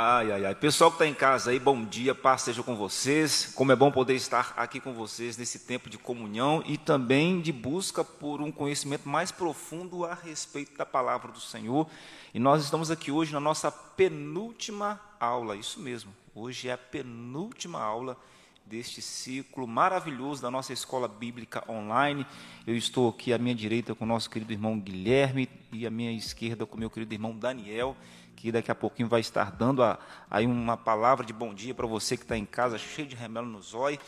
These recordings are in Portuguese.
Ai, ai, ai. Pessoal que está em casa aí, bom dia, paz seja com vocês. Como é bom poder estar aqui com vocês nesse tempo de comunhão e também de busca por um conhecimento mais profundo a respeito da palavra do Senhor. E nós estamos aqui hoje na nossa penúltima aula, isso mesmo. Hoje é a penúltima aula deste ciclo maravilhoso da nossa escola bíblica online. Eu estou aqui à minha direita com o nosso querido irmão Guilherme e à minha esquerda com o meu querido irmão Daniel que daqui a pouquinho vai estar dando a, aí uma palavra de bom dia para você que está em casa, cheio de remelo no zóio.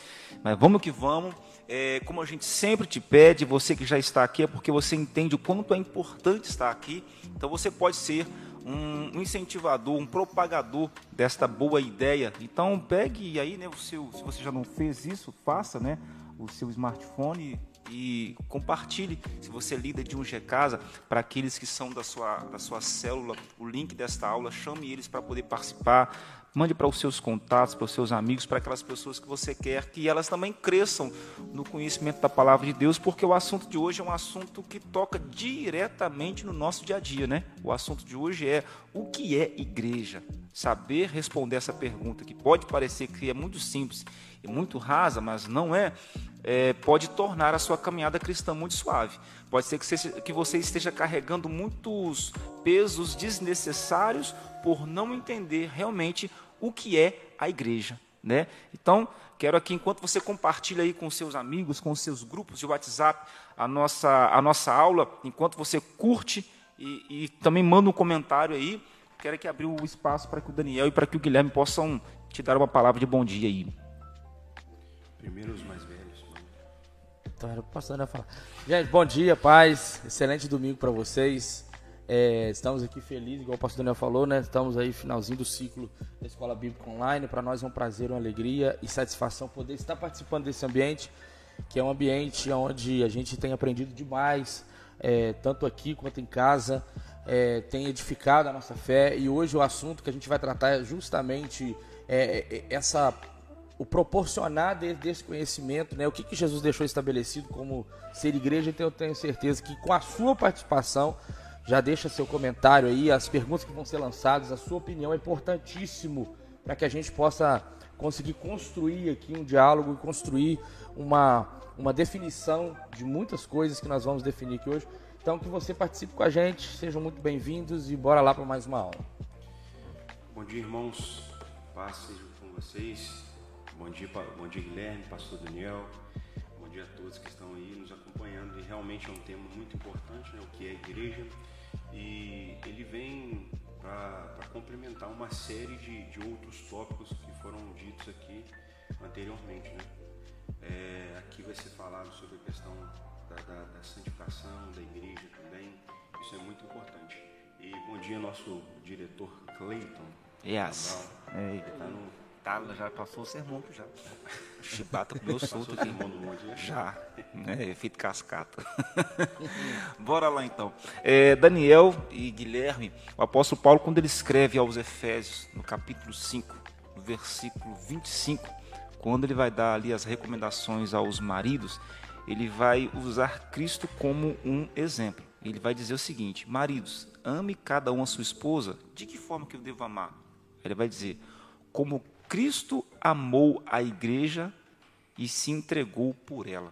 Mas vamos que vamos. É, como a gente sempre te pede, você que já está aqui, é porque você entende o quanto é importante estar aqui. Então você pode ser um incentivador, um propagador desta boa ideia. Então pegue aí, né, o seu, se você já não fez isso, faça, né, o seu smartphone e compartilhe, se você é líder de um G-Casa, para aqueles que são da sua, da sua célula, o link desta aula, chame eles para poder participar, mande para os seus contatos, para os seus amigos, para aquelas pessoas que você quer que elas também cresçam no conhecimento da palavra de Deus, porque o assunto de hoje é um assunto que toca diretamente no nosso dia a dia, né? O assunto de hoje é o que é igreja? Saber responder essa pergunta que pode parecer que é muito simples muito rasa, mas não é, é, pode tornar a sua caminhada cristã muito suave. Pode ser que, que você esteja carregando muitos pesos desnecessários por não entender realmente o que é a igreja. Né? Então, quero aqui, enquanto você compartilha aí com seus amigos, com seus grupos de WhatsApp, a nossa, a nossa aula, enquanto você curte e, e também manda um comentário aí, quero aqui abrir o espaço para que o Daniel e para que o Guilherme possam te dar uma palavra de bom dia aí. Primeiro os mais velhos. Então era o pastor né, falar. Gente, bom dia, paz. Excelente domingo para vocês. É, estamos aqui felizes, igual o pastor Daniel falou, né? Estamos aí finalzinho do ciclo da Escola Bíblica Online. Para nós é um prazer, uma alegria e satisfação poder estar participando desse ambiente, que é um ambiente onde a gente tem aprendido demais, é, tanto aqui quanto em casa, é, tem edificado a nossa fé. E hoje o assunto que a gente vai tratar é justamente é, é, essa o proporcionar desse conhecimento, né? O que, que Jesus deixou estabelecido como ser igreja, então eu tenho certeza que com a sua participação, já deixa seu comentário aí, as perguntas que vão ser lançadas, a sua opinião é importantíssimo para que a gente possa conseguir construir aqui um diálogo e construir uma, uma definição de muitas coisas que nós vamos definir aqui hoje. Então que você participe com a gente, sejam muito bem-vindos e bora lá para mais uma aula. Bom dia, irmãos. Paz seja com vocês. Bom dia, bom dia Guilherme, pastor Daniel. Bom dia a todos que estão aí nos acompanhando. E realmente é um tema muito importante, né, o que é igreja. E ele vem para complementar uma série de, de outros tópicos que foram ditos aqui anteriormente. Né? É, aqui vai ser falado sobre a questão da, da, da, santificação da igreja também. Isso é muito importante. E bom dia, nosso diretor Cleiton. Yes. Ele está no Tá, já passou o sermão já. Chibata comeu solto aqui. Já, né? Efeito cascata. Bora lá então. É, Daniel e Guilherme, o apóstolo Paulo, quando ele escreve aos Efésios, no capítulo 5, no versículo 25, quando ele vai dar ali as recomendações aos maridos, ele vai usar Cristo como um exemplo. Ele vai dizer o seguinte: Maridos, ame cada um a sua esposa. De que forma que eu devo amar? Ele vai dizer: como Cristo amou a igreja e se entregou por ela.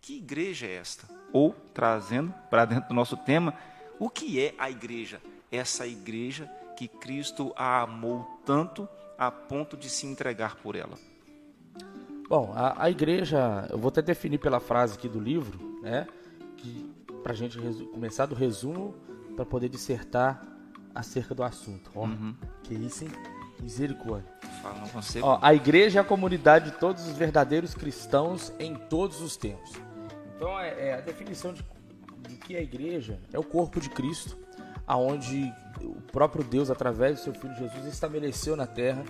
Que igreja é esta? Ou, trazendo para dentro do nosso tema, o que é a igreja? Essa igreja que Cristo a amou tanto a ponto de se entregar por ela. Bom, a, a igreja, eu vou até definir pela frase aqui do livro, né? Para a gente começar do resumo, para poder dissertar acerca do assunto. Ó, uhum. que isso, hein? Misericórdia. Fala, não consigo. Ó, a igreja é a comunidade de todos os verdadeiros cristãos em todos os tempos. Então, é, é a definição de, de que a igreja é o corpo de Cristo, aonde o próprio Deus, através do seu Filho Jesus, estabeleceu na Terra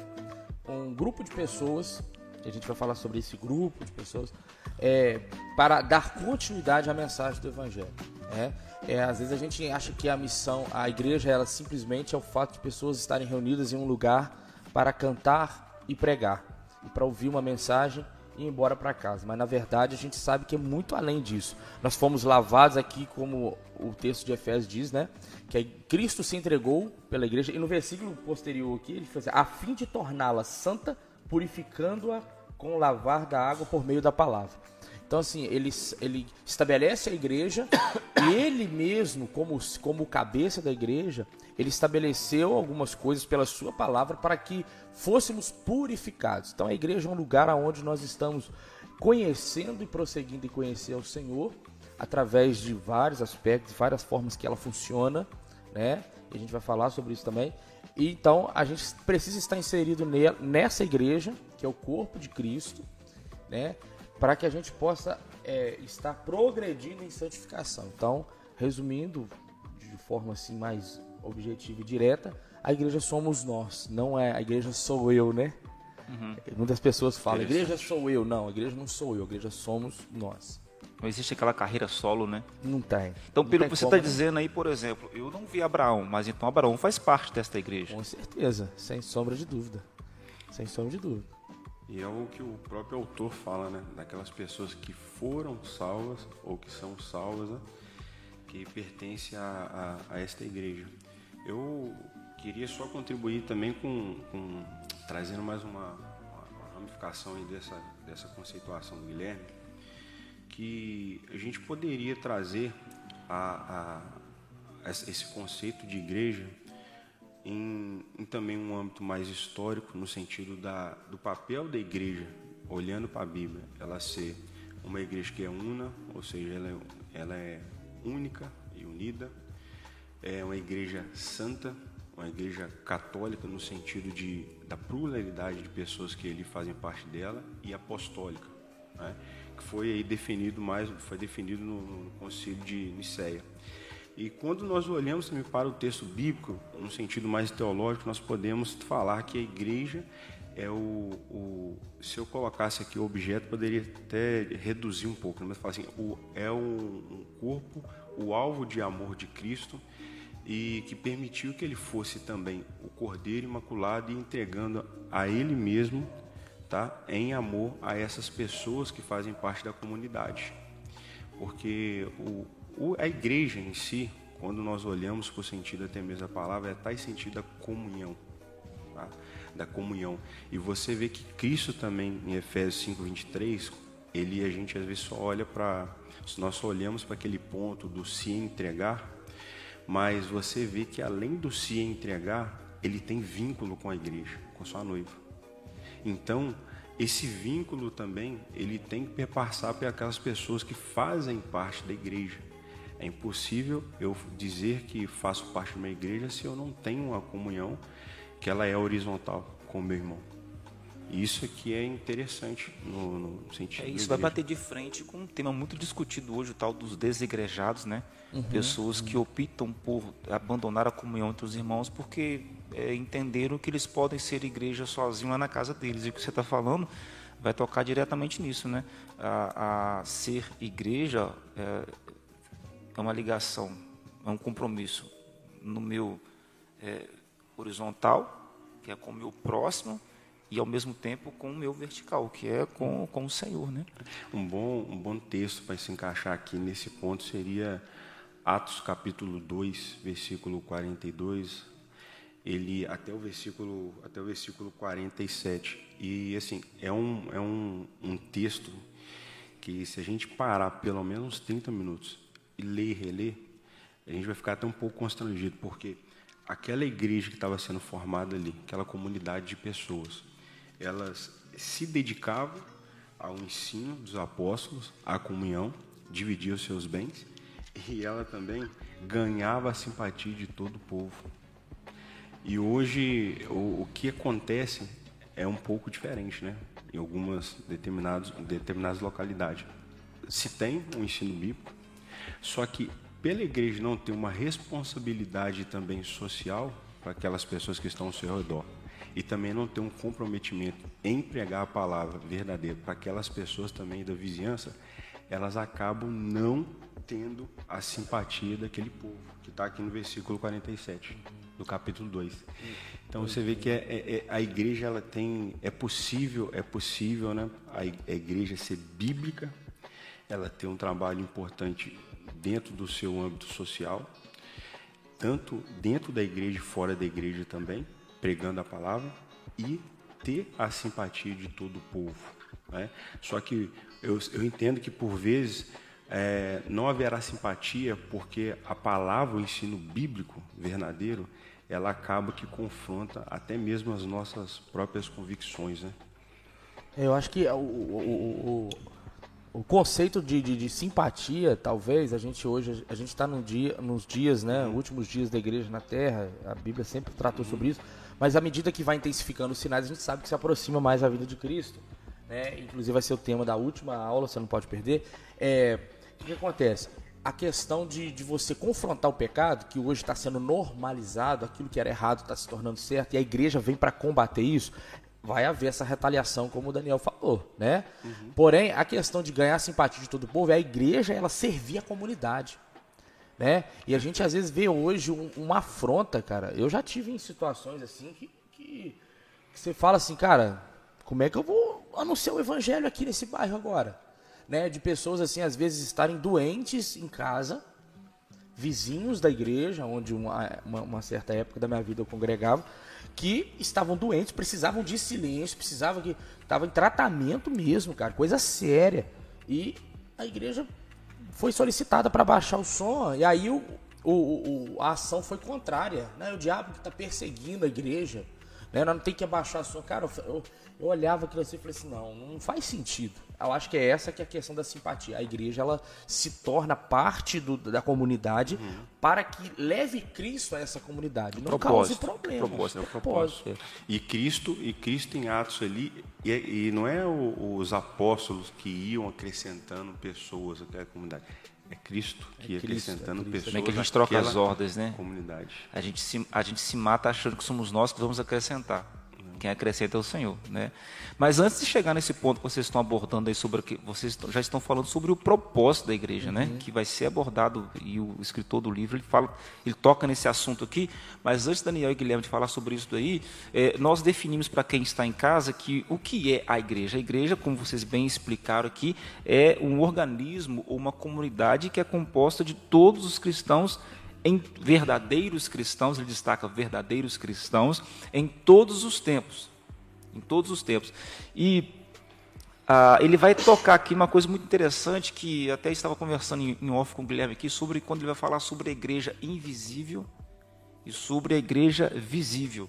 um grupo de pessoas, e a gente vai falar sobre esse grupo de pessoas, é, para dar continuidade à mensagem do Evangelho. É, é, às vezes a gente acha que a missão, a igreja, ela simplesmente é o fato de pessoas estarem reunidas em um lugar para cantar e pregar, e para ouvir uma mensagem e ir embora para casa. Mas na verdade a gente sabe que é muito além disso. Nós fomos lavados aqui, como o texto de Efésios diz, né? Que Cristo se entregou pela igreja. E no versículo posterior aqui, ele fala assim, a fim de torná-la santa, purificando-a com o lavar da água por meio da palavra. Então, assim, ele, ele estabelece a igreja, e ele mesmo, como, como cabeça da igreja, ele estabeleceu algumas coisas pela sua palavra para que fôssemos purificados. Então, a igreja é um lugar onde nós estamos conhecendo e prosseguindo em conhecer o Senhor através de vários aspectos, várias formas que ela funciona, né? E a gente vai falar sobre isso também. E, então, a gente precisa estar inserido nessa igreja, que é o corpo de Cristo, né? Para que a gente possa é, estar progredindo em santificação. Então, resumindo de forma assim mais objetiva e direta, a igreja somos nós, não é a igreja sou eu, né? Uhum. Muitas pessoas falam, igreja sou eu. Não, a igreja não sou eu, a igreja somos nós. Não existe aquela carreira solo, né? Não tem. Então, não pelo que você está né? dizendo aí, por exemplo, eu não vi Abraão, mas então Abraão faz parte desta igreja. Com certeza, sem sombra de dúvida. Sem sombra de dúvida. E é o que o próprio autor fala, né? Daquelas pessoas que foram salvas ou que são salvas, né? que pertencem a, a, a, esta igreja. Eu queria só contribuir também com, com trazendo mais uma, uma, ramificação dessa, dessa conceituação do Guilherme, que a gente poderia trazer a, a esse conceito de igreja em, em, também um âmbito mais histórico, no sentido da, do papel da igreja, olhando para a Bíblia, ela ser uma igreja que é una, ou seja, ela é, ela é única e unida, é uma igreja santa, uma igreja católica no sentido de, da pluralidade de pessoas que ele fazem parte dela e apostólica, né? que foi aí definido mais, foi definido no, no concílio de Nicéia. E quando nós olhamos também para o texto bíblico, no sentido mais teológico, nós podemos falar que a igreja é o, o se eu colocasse aqui o objeto, poderia até reduzir um pouco, né? mas falar assim, o, é um, corpo, o alvo de amor de Cristo e que permitiu que ele fosse também o Cordeiro Imaculado e entregando a ele mesmo, tá, em amor a essas pessoas que fazem parte da comunidade, porque o, a igreja em si, quando nós olhamos por sentido até mesmo palavra, é em sentido da comunhão. Tá? Da comunhão. E você vê que Cristo também, em Efésios 5, 23, ele, a gente às vezes só olha para. Nós só olhamos para aquele ponto do se entregar, mas você vê que além do se entregar, ele tem vínculo com a igreja, com sua noiva. Então, esse vínculo também, ele tem que perpassar para aquelas pessoas que fazem parte da igreja. É impossível eu dizer que faço parte de uma igreja se eu não tenho uma comunhão que ela é horizontal com o meu irmão. Isso aqui é interessante no, no sentido. É, isso vai bater de frente com um tema muito discutido hoje, o tal dos desigrejados, né? Uhum, Pessoas uhum. que optam por abandonar a comunhão entre os irmãos porque é, entenderam que eles podem ser igreja sozinhos lá na casa deles. E o que você está falando vai tocar diretamente nisso, né? A, a ser igreja é, é uma ligação, é um compromisso no meu é, horizontal, que é com o meu próximo, e ao mesmo tempo com o meu vertical, que é com, com o Senhor. Né? Um, bom, um bom texto para se encaixar aqui nesse ponto seria Atos capítulo 2, versículo 42, ele até o versículo até o versículo 47. E assim, é um é um, um texto que se a gente parar pelo menos 30 minutos e ler reler, a gente vai ficar até um pouco constrangido, porque aquela igreja que estava sendo formada ali, aquela comunidade de pessoas, elas se dedicavam ao ensino dos apóstolos, à comunhão, dividiam os seus bens, e ela também ganhava a simpatia de todo o povo. E hoje o, o que acontece é um pouco diferente, né? Em algumas determinadas, determinadas localidades. Se tem um ensino bíblico, só que pela igreja não ter uma responsabilidade também social para aquelas pessoas que estão ao seu redor e também não ter um comprometimento em pregar a palavra verdadeira para aquelas pessoas também da vizinhança, elas acabam não tendo a simpatia daquele povo, que está aqui no versículo 47 do capítulo 2. Então você vê que é, é, é, a igreja ela tem é possível é possível né a, a igreja ser bíblica, ela tem um trabalho importante dentro do seu âmbito social, tanto dentro da igreja e fora da igreja também, pregando a palavra e ter a simpatia de todo o povo. Né? Só que eu, eu entendo que por vezes é, não haverá simpatia porque a palavra, o ensino bíblico verdadeiro, ela acaba que confronta até mesmo as nossas próprias convicções, né? Eu acho que o, o, o, o conceito de, de, de, simpatia, talvez, a gente hoje, a gente está no dia, nos dias, né, uhum. últimos dias da igreja na Terra, a Bíblia sempre tratou sobre isso, mas à medida que vai intensificando os sinais, a gente sabe que se aproxima mais a vida de Cristo. Né? Inclusive vai ser o tema da última aula, você não pode perder. É, o que acontece? a questão de, de você confrontar o pecado, que hoje está sendo normalizado, aquilo que era errado está se tornando certo, e a igreja vem para combater isso, vai haver essa retaliação, como o Daniel falou, né? Uhum. Porém, a questão de ganhar a simpatia de todo o povo é a igreja ela servir a comunidade, né? E a gente às vezes vê hoje um, uma afronta, cara. Eu já tive em situações assim que, que, que você fala assim, cara, como é que eu vou anunciar o evangelho aqui nesse bairro agora? né, de pessoas assim às vezes estarem doentes em casa, vizinhos da igreja, onde uma, uma, uma, certa época da minha vida eu congregava, que estavam doentes, precisavam de silêncio, precisavam que estavam em tratamento mesmo, cara, coisa séria. E a igreja foi solicitada para baixar o som, e aí o, o, o, a ação foi contrária, né? O diabo que está perseguindo a igreja, né? Não tem que abaixar o som. Cara, eu, eu olhava aquilo assim e falei assim, não, não faz sentido. Eu acho que é essa que é a questão da simpatia. A igreja ela se torna parte do, da comunidade uhum. para que leve Cristo a essa comunidade, não propósito, cause problemas. Propósito, é propósito. E Cristo e Cristo em Atos ali e, e não é o, os apóstolos que iam acrescentando pessoas até a comunidade. É Cristo que ia é acrescentando é Cristo. pessoas. É que a gente troca as ordens, né? Comunidade. A gente se a gente se mata achando que somos nós que vamos acrescentar quem acrescenta é o Senhor, né? Mas antes de chegar nesse ponto que vocês estão abordando aí sobre que vocês já estão falando sobre o propósito da igreja, né? uhum. né? Que vai ser abordado e o escritor do livro ele fala, ele toca nesse assunto aqui. Mas antes Daniel e Guilherme de falar sobre isso daí, é, nós definimos para quem está em casa que o que é a igreja. A igreja, como vocês bem explicaram aqui, é um organismo ou uma comunidade que é composta de todos os cristãos em verdadeiros cristãos, ele destaca verdadeiros cristãos, em todos os tempos. Em todos os tempos. E ah, ele vai tocar aqui uma coisa muito interessante que até estava conversando em, em off com o Guilherme aqui, sobre quando ele vai falar sobre a igreja invisível e sobre a igreja visível.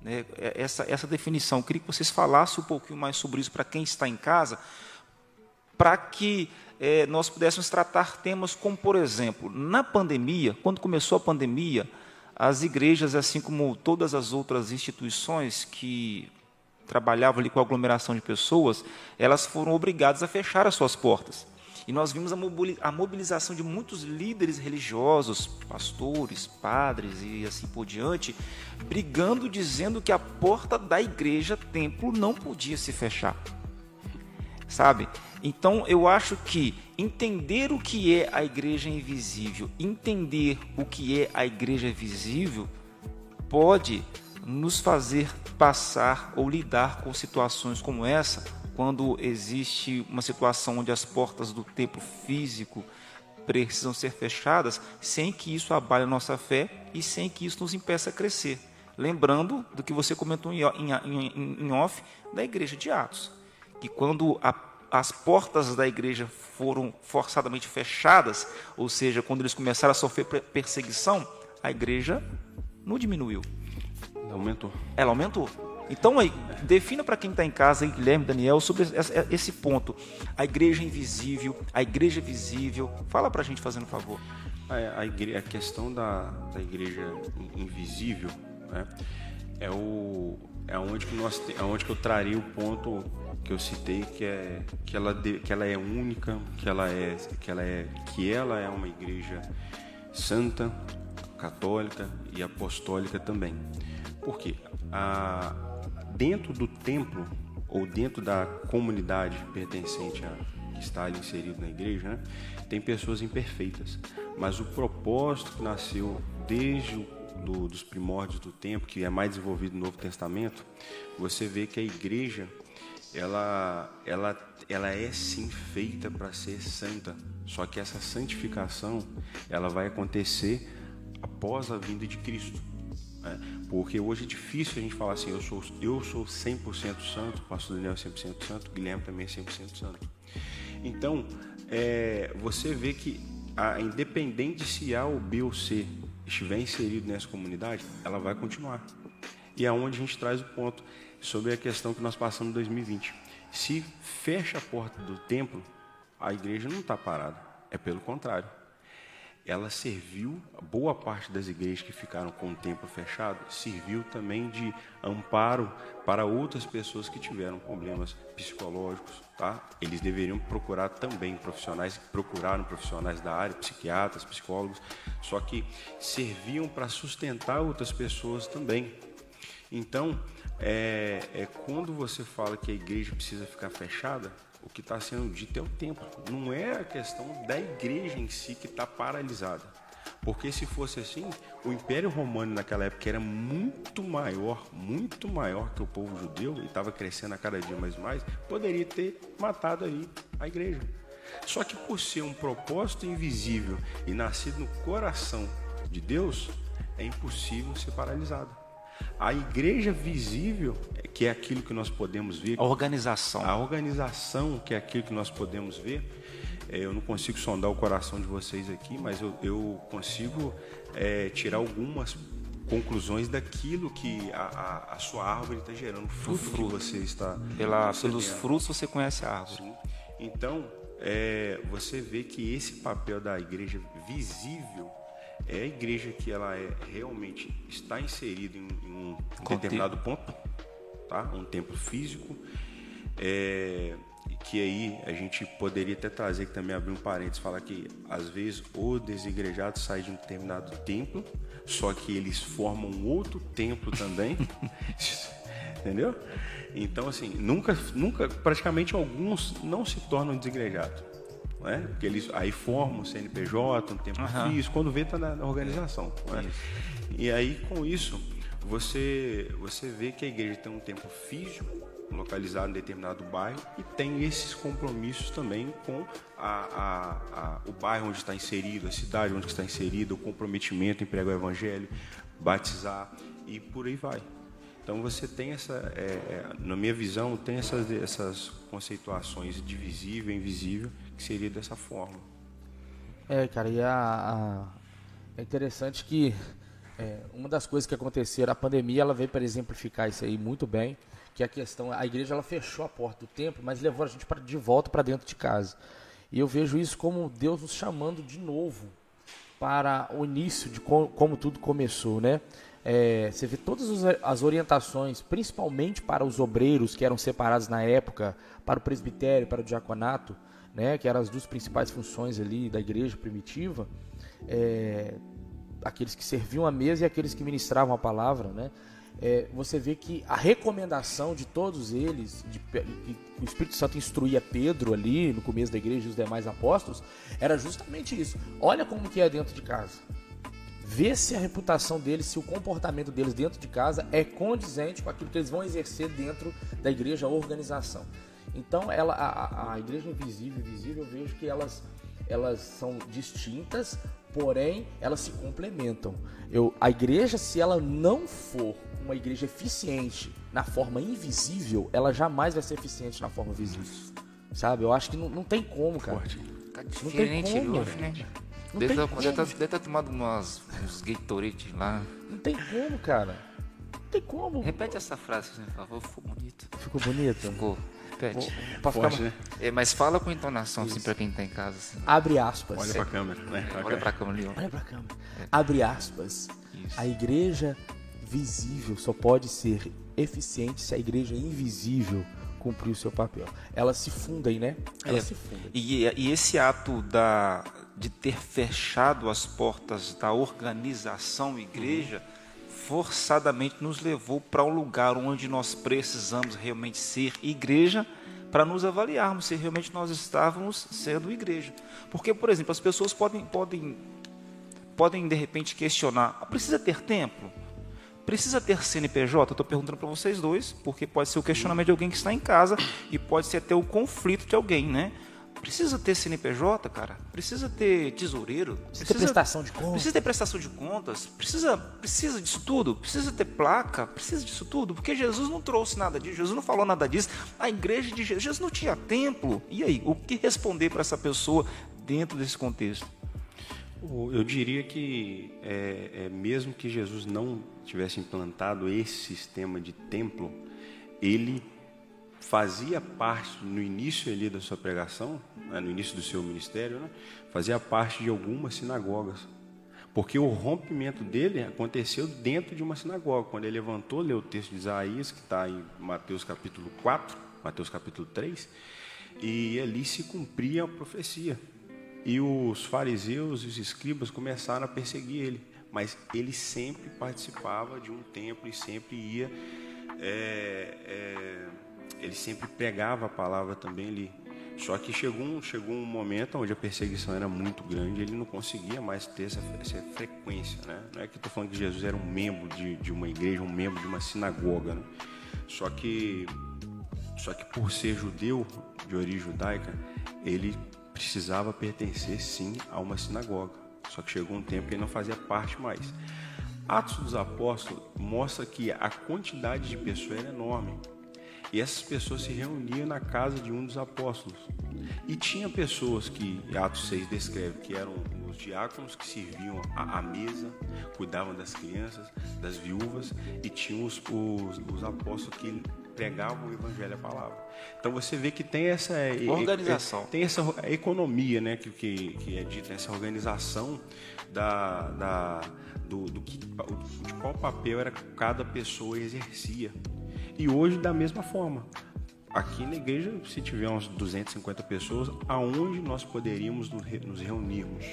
Né? É, essa, essa definição. Eu queria que vocês falassem um pouquinho mais sobre isso para quem está em casa, para que é, nós pudéssemos tratar temas como, por exemplo, na pandemia, quando começou a pandemia, as igrejas, assim como todas as outras instituições que trabalhavam ali com aglomeração de pessoas, elas foram obrigadas a fechar as suas portas. E nós vimos a mobilização de muitos líderes religiosos, pastores, padres e assim por diante, brigando, dizendo que a porta da igreja, templo, não podia se fechar. Sabe? Então eu acho que entender o que é a igreja invisível, entender o que é a igreja visível, pode nos fazer passar ou lidar com situações como essa, quando existe uma situação onde as portas do templo físico precisam ser fechadas, sem que isso abale a nossa fé e sem que isso nos impeça a crescer. Lembrando do que você comentou em, off da igreja de Atos, que quando a as portas da igreja foram forçadamente fechadas, ou seja, quando eles começaram a sofrer perseguição, a igreja não diminuiu. Ela aumentou. Ela aumentou. Então, aí, defina para quem está em casa, Guilherme, Daniel, sobre esse ponto. A igreja invisível, a igreja visível. Fala para a gente, fazendo um favor. A, a, igreja, a questão da, da igreja invisível né, é, o, é onde, que nós, é onde que eu traria o ponto que eu citei que é que ela que ela é única, que ela é que ela é que ela é uma igreja santa, católica e apostólica também. Porque a, dentro do templo ou dentro da comunidade pertencente a que está ali inserido na igreja, né, tem pessoas imperfeitas, mas o propósito que nasceu desde o do, dos primórdios do tempo, que é mais desenvolvido no Novo Testamento, você vê que a igreja ela, ela, ela é sim feita para ser santa. Só que essa santificação ela vai acontecer após a vinda de Cristo. Né? Porque hoje é difícil a gente falar assim, eu sou, eu sou 100% santo, o pastor Daniel é 100% santo, o Guilherme também é 100% santo. Então, é, você vê que a, independente se A ou B ou C estiver inserido nessa comunidade, ela vai continuar. E é onde a gente traz o ponto sobre a questão que nós passamos em 2020. Se fecha a porta do templo, a igreja não está parada. É pelo contrário. Ela serviu, boa parte das igrejas que ficaram com o templo fechado, serviu também de amparo para outras pessoas que tiveram problemas psicológicos. Tá? Eles deveriam procurar também profissionais, procuraram profissionais da área, psiquiatras, psicólogos, só que serviam para sustentar outras pessoas também. Então, é, é quando você fala que a igreja precisa ficar fechada, o que está sendo dito é o tempo. Não é a questão da igreja em si que está paralisada. Porque se fosse assim, o Império Romano naquela época era muito maior, muito maior que o povo judeu e estava crescendo a cada dia mais mais, poderia ter matado aí a igreja. Só que por ser um propósito invisível e nascido no coração de Deus, é impossível ser paralisado. A igreja visível, que é aquilo que nós podemos ver. A organização. A organização, que é aquilo que nós podemos ver. É, eu não consigo sondar o coração de vocês aqui, mas eu, eu consigo é, tirar algumas conclusões daquilo que a, a, a sua árvore está gerando, fruto, fruto, que você está. Pela, pelos frutos você conhece a árvore. Sim. Então, é, você vê que esse papel da igreja visível é a igreja que ela é realmente está inserida em, em um determinado ponto, tá? Um templo físico, é, que aí a gente poderia até trazer que também abrir um parênteses, falar que às vezes o desigrejado sai de um determinado templo, só que eles formam um outro templo também, entendeu? Então assim, nunca, nunca, praticamente alguns não se tornam desigrejados né? Porque eles aí formam o CNPJ, um tempo uhum. físico, quando vê está na, na, organização. Né? E aí com isso você você vê que a igreja tem um tempo físico localizado em determinado bairro e tem esses compromissos também com a, a, a, o bairro onde está inserido, a cidade onde está inserido, o comprometimento em pregar o evangelho, batizar e por aí vai. Então você tem essa, é, é, na minha visão, tem essas, essas conceituações de visível e invisível que seria dessa forma. É, cara, e a, a é interessante que é, uma das coisas que aconteceram, a pandemia, ela veio para exemplificar isso aí muito bem, que a questão, a igreja ela fechou a porta do templo, mas levou a gente pra, de volta para dentro de casa. E eu vejo isso como Deus nos chamando de novo para o início de como, como tudo começou, né? É, você vê todas as orientações, principalmente para os obreiros que eram separados na época, para o presbitério, para o diaconato, né, que eram as duas principais funções ali da igreja primitiva, é, aqueles que serviam a mesa e aqueles que ministravam a palavra, né, é, você vê que a recomendação de todos eles, de, que o Espírito Santo instruía Pedro ali no começo da igreja e os demais apóstolos, era justamente isso. Olha como que é dentro de casa. Vê se a reputação deles, se o comportamento deles dentro de casa é condizente com aquilo que eles vão exercer dentro da igreja, a organização. Então, ela, a, a igreja invisível e visível, eu vejo que elas, elas são distintas, porém elas se complementam. Eu, a igreja, se ela não for uma igreja eficiente na forma invisível, ela jamais vai ser eficiente na forma visível. Sabe? Eu acho que não, não tem como, cara. Tá diferente não tem como, hoje, né? Não deve estar tá, tomando umas, uns Gatorade lá. Não tem como, cara. Não tem como. Repete essa frase, por favor. Ficou bonito. Ficou bonito? Ficou. Repete. Vou, Forte, ficar... né? É, mas fala com entonação, assim, pra quem tá em casa. Assim. Abre aspas. Olha pra câmera, né? Olha pra câmera ó. Olha pra câmera. É. Abre aspas. Isso. A igreja visível só pode ser eficiente se a igreja invisível cumprir o seu papel. Elas se fundem, né? Elas é. se fundem. E, e esse ato da, de ter fechado as portas da organização igreja. Uhum forçadamente nos levou para um lugar onde nós precisamos realmente ser igreja para nos avaliarmos se realmente nós estávamos sendo igreja. Porque, por exemplo, as pessoas podem, podem podem de repente questionar: ah, precisa ter templo? Precisa ter CNPJ? Estou perguntando para vocês dois, porque pode ser o questionamento de alguém que está em casa e pode ser até o conflito de alguém, né? Precisa ter CNPJ, cara. Precisa ter tesoureiro. Precisa, ter prestação de contas. Precisa ter prestação de contas. Precisa, precisa disso tudo. Precisa ter placa. Precisa disso tudo. Porque Jesus não trouxe nada disso. Jesus não falou nada disso. A igreja de Jesus, Jesus não tinha templo. E aí, o que responder para essa pessoa dentro desse contexto? Eu diria que é, é, mesmo que Jesus não tivesse implantado esse sistema de templo, ele fazia parte no início ali da sua pregação, né, no início do seu ministério, né, fazia parte de algumas sinagogas. Porque o rompimento dele aconteceu dentro de uma sinagoga. Quando ele levantou, leu o texto de Isaías, que está em Mateus capítulo 4, Mateus capítulo 3, e ali se cumpria a profecia. E os fariseus e os escribas começaram a perseguir ele. Mas ele sempre participava de um templo e sempre ia. É, é, ele sempre pregava a palavra também ali. Só que chegou um, chegou um momento onde a perseguição era muito grande, ele não conseguia mais ter essa, essa frequência. Né? Não é que estou falando que Jesus era um membro de, de uma igreja, um membro de uma sinagoga. Né? Só que só que por ser judeu, de origem judaica, ele precisava pertencer sim a uma sinagoga. Só que chegou um tempo que ele não fazia parte mais. Atos dos Apóstolos mostra que a quantidade de pessoas era enorme. E essas pessoas se reuniam na casa de um dos apóstolos. E tinha pessoas que, Atos 6 descreve, que eram os diáconos que serviam à mesa, cuidavam das crianças, das viúvas, e tinham os, os, os apóstolos que pregavam o evangelho, a palavra. Então você vê que tem essa organização, tem essa economia, né, que, que, que é dita, essa organização da, da do, do que, de qual papel era cada pessoa exercia. E hoje da mesma forma. Aqui na igreja, se tiver uns 250 pessoas, aonde nós poderíamos nos reunirmos?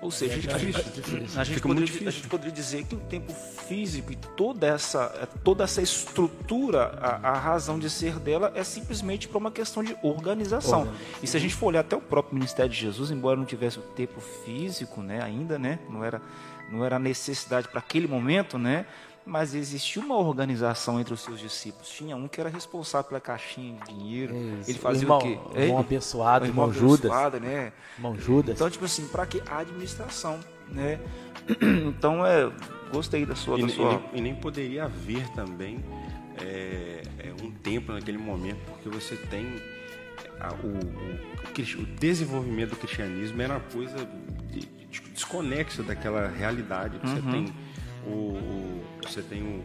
Ou seja, a gente, a gente, a gente, poderia, a gente poderia, dizer que o tempo físico e toda essa, toda essa estrutura, a, a razão de ser dela é simplesmente para uma questão de organização. E se a gente for olhar até o próprio ministério de Jesus, embora não tivesse o tempo físico, né, ainda, né, não era não era necessidade para aquele momento, né? Mas existia uma organização entre os seus discípulos. Tinha um que era responsável pela caixinha de dinheiro. Isso. Ele fazia irmão, o quê? Irmão abençoado, irmão, irmão Judas. né? Irmão Judas. Então, tipo assim, para que a administração, né? Então, é, gostei da sua... E, da sua... E, nem, poderia haver também é, é, um tempo naquele momento, porque você tem a, o, o, o, desenvolvimento do cristianismo era uma coisa de, de, desconexa daquela realidade. Você uhum. tem o, o, você tem o,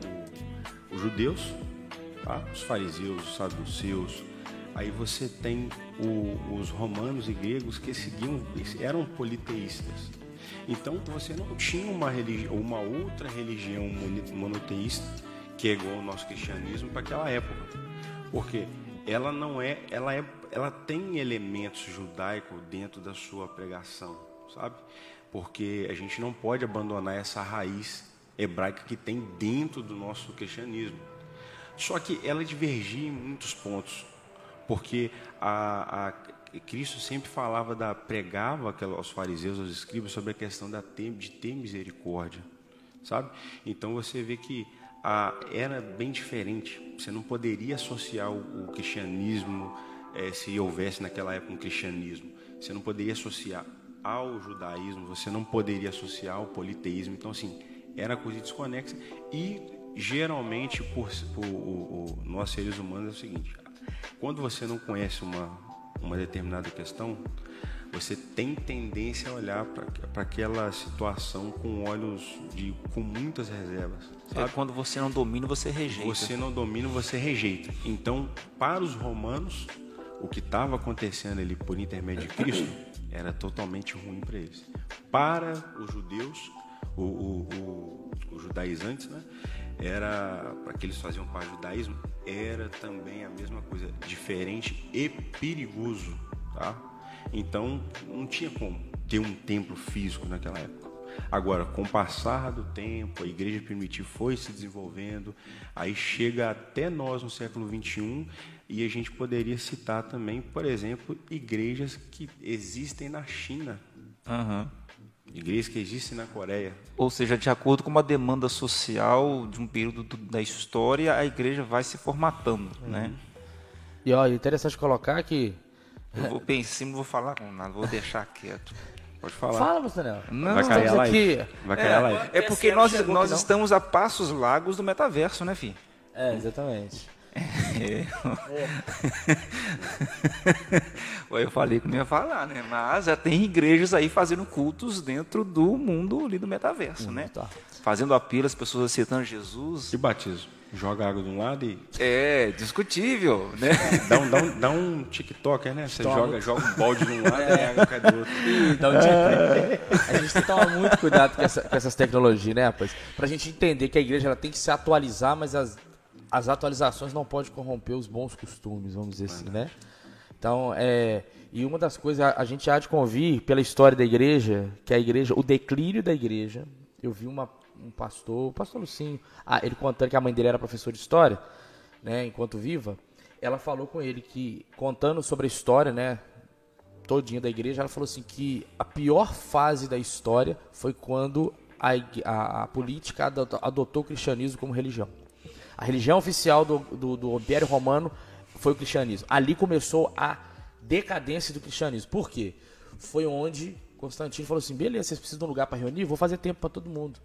os judeus, tá? os fariseus, os saduceus, aí você tem os romanos e gregos que seguiam, eram politeístas. Então você não tinha uma, uma outra religião monoteísta que é igual ao nosso cristianismo para aquela época, porque ela não é, ela é, ela tem elementos judaicos dentro da sua pregação, sabe? Porque a gente não pode abandonar essa raiz hebraica que tem dentro do nosso cristianismo. Só que ela divergia em muitos pontos, porque a, a Cristo sempre falava da pregava aos fariseus, aos escribas sobre a questão da de ter misericórdia, sabe? Então você vê que a, era bem diferente. Você não poderia associar o, o cristianismo é, se houvesse naquela época um cristianismo. Você não poderia associar ao judaísmo. Você não poderia associar ao politeísmo. Então assim era coisa desconexa e geralmente por, por nós seres humanos é o seguinte quando você não conhece uma, uma determinada questão você tem tendência a olhar para aquela situação com olhos de com muitas reservas é sabe? É quando você não domina você rejeita. Você não domina você rejeita. Então para os romanos o que estava acontecendo ali por intermédio de Cristo era totalmente ruim para eles. Para os judeus o, o, o, judaizantes, né? Era, para que eles faziam parte do judaísmo, era também a mesma coisa, diferente e perigoso, tá? Então, não tinha como ter um templo físico naquela época. Agora, com o passar do tempo, a igreja primitiva foi se desenvolvendo, aí chega até nós no século 21 e a gente poderia citar também, por exemplo, igrejas que existem na China. Uhum Igrejas que existem na Coreia. Ou seja, de acordo com uma demanda social de um período do, da história, a igreja vai se formatando, uhum. né? E ó, é interessante colocar que eu vou pensar, não vou falar com nada, vou deixar quieto. Pode falar. Fala, Marcelo. Não, vai cair a live. Aqui. Vai cair é, a live. É porque nós, nós estamos a passos largos do metaverso, né, filho? É, exatamente. É. Eu falei que não ia falar, né? Mas já tem igrejas aí fazendo cultos dentro do mundo ali do metaverso, hum, né? Tá. Fazendo apelo às pessoas aceitando Jesus. E batismo? Joga água de um lado e. É, discutível, né? Dá um, dá um, dá um TikToker, né? Você joga, joga um balde de um lado e a água cai do outro. E dá um TikTok. A gente tem que tomar muito cuidado com, essa, com essas tecnologias, né, rapaz? Pra gente entender que a igreja ela tem que se atualizar, mas as, as atualizações não podem corromper os bons costumes, vamos dizer assim, né? Então, é, e uma das coisas, a, a gente há de convir pela história da igreja, que a igreja, o declínio da igreja, eu vi uma um pastor, o pastor Lucinho, ah, ele contando que a mãe dele era professora de história, né, enquanto viva, ela falou com ele que, contando sobre a história, né, todinha da igreja, ela falou assim que a pior fase da história foi quando a, a, a política adotou, adotou, o cristianismo como religião. A religião oficial do, do, do Império Romano foi o cristianismo. Ali começou a decadência do cristianismo. Por quê? Foi onde Constantino falou assim: beleza, vocês precisam de um lugar para reunir, vou fazer tempo para todo mundo.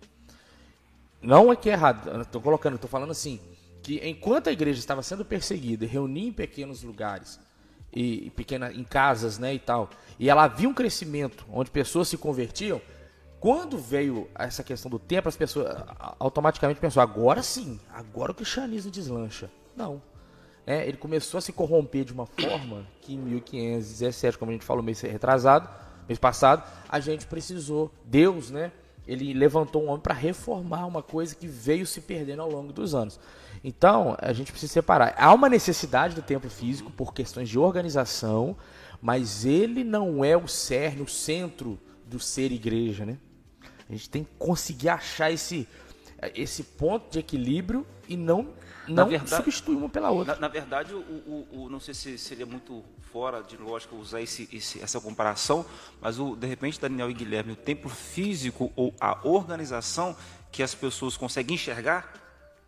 Não é que é errado, estou colocando, estou falando assim, que enquanto a igreja estava sendo perseguida e reunia em pequenos lugares, e, e pequena, em casas né, e tal, e ela havia um crescimento onde pessoas se convertiam, quando veio essa questão do tempo, as pessoas automaticamente pensaram, agora sim, agora o cristianismo deslancha. Não. É, ele começou a se corromper de uma forma que em 1517, como a gente falou mês retrasado, mês passado, a gente precisou, Deus, né, ele levantou um homem para reformar uma coisa que veio se perdendo ao longo dos anos. Então, a gente precisa separar. Há uma necessidade do templo físico por questões de organização, mas ele não é o cerne, o centro do ser igreja, né? A gente tem que conseguir achar esse, esse ponto de equilíbrio e não não verdade, substitui uma pela outra. Na, na verdade, o, o, o, não sei se seria muito fora de lógica usar esse, esse, essa comparação, mas o, de repente, Daniel e Guilherme, o tempo físico ou a organização que as pessoas conseguem enxergar,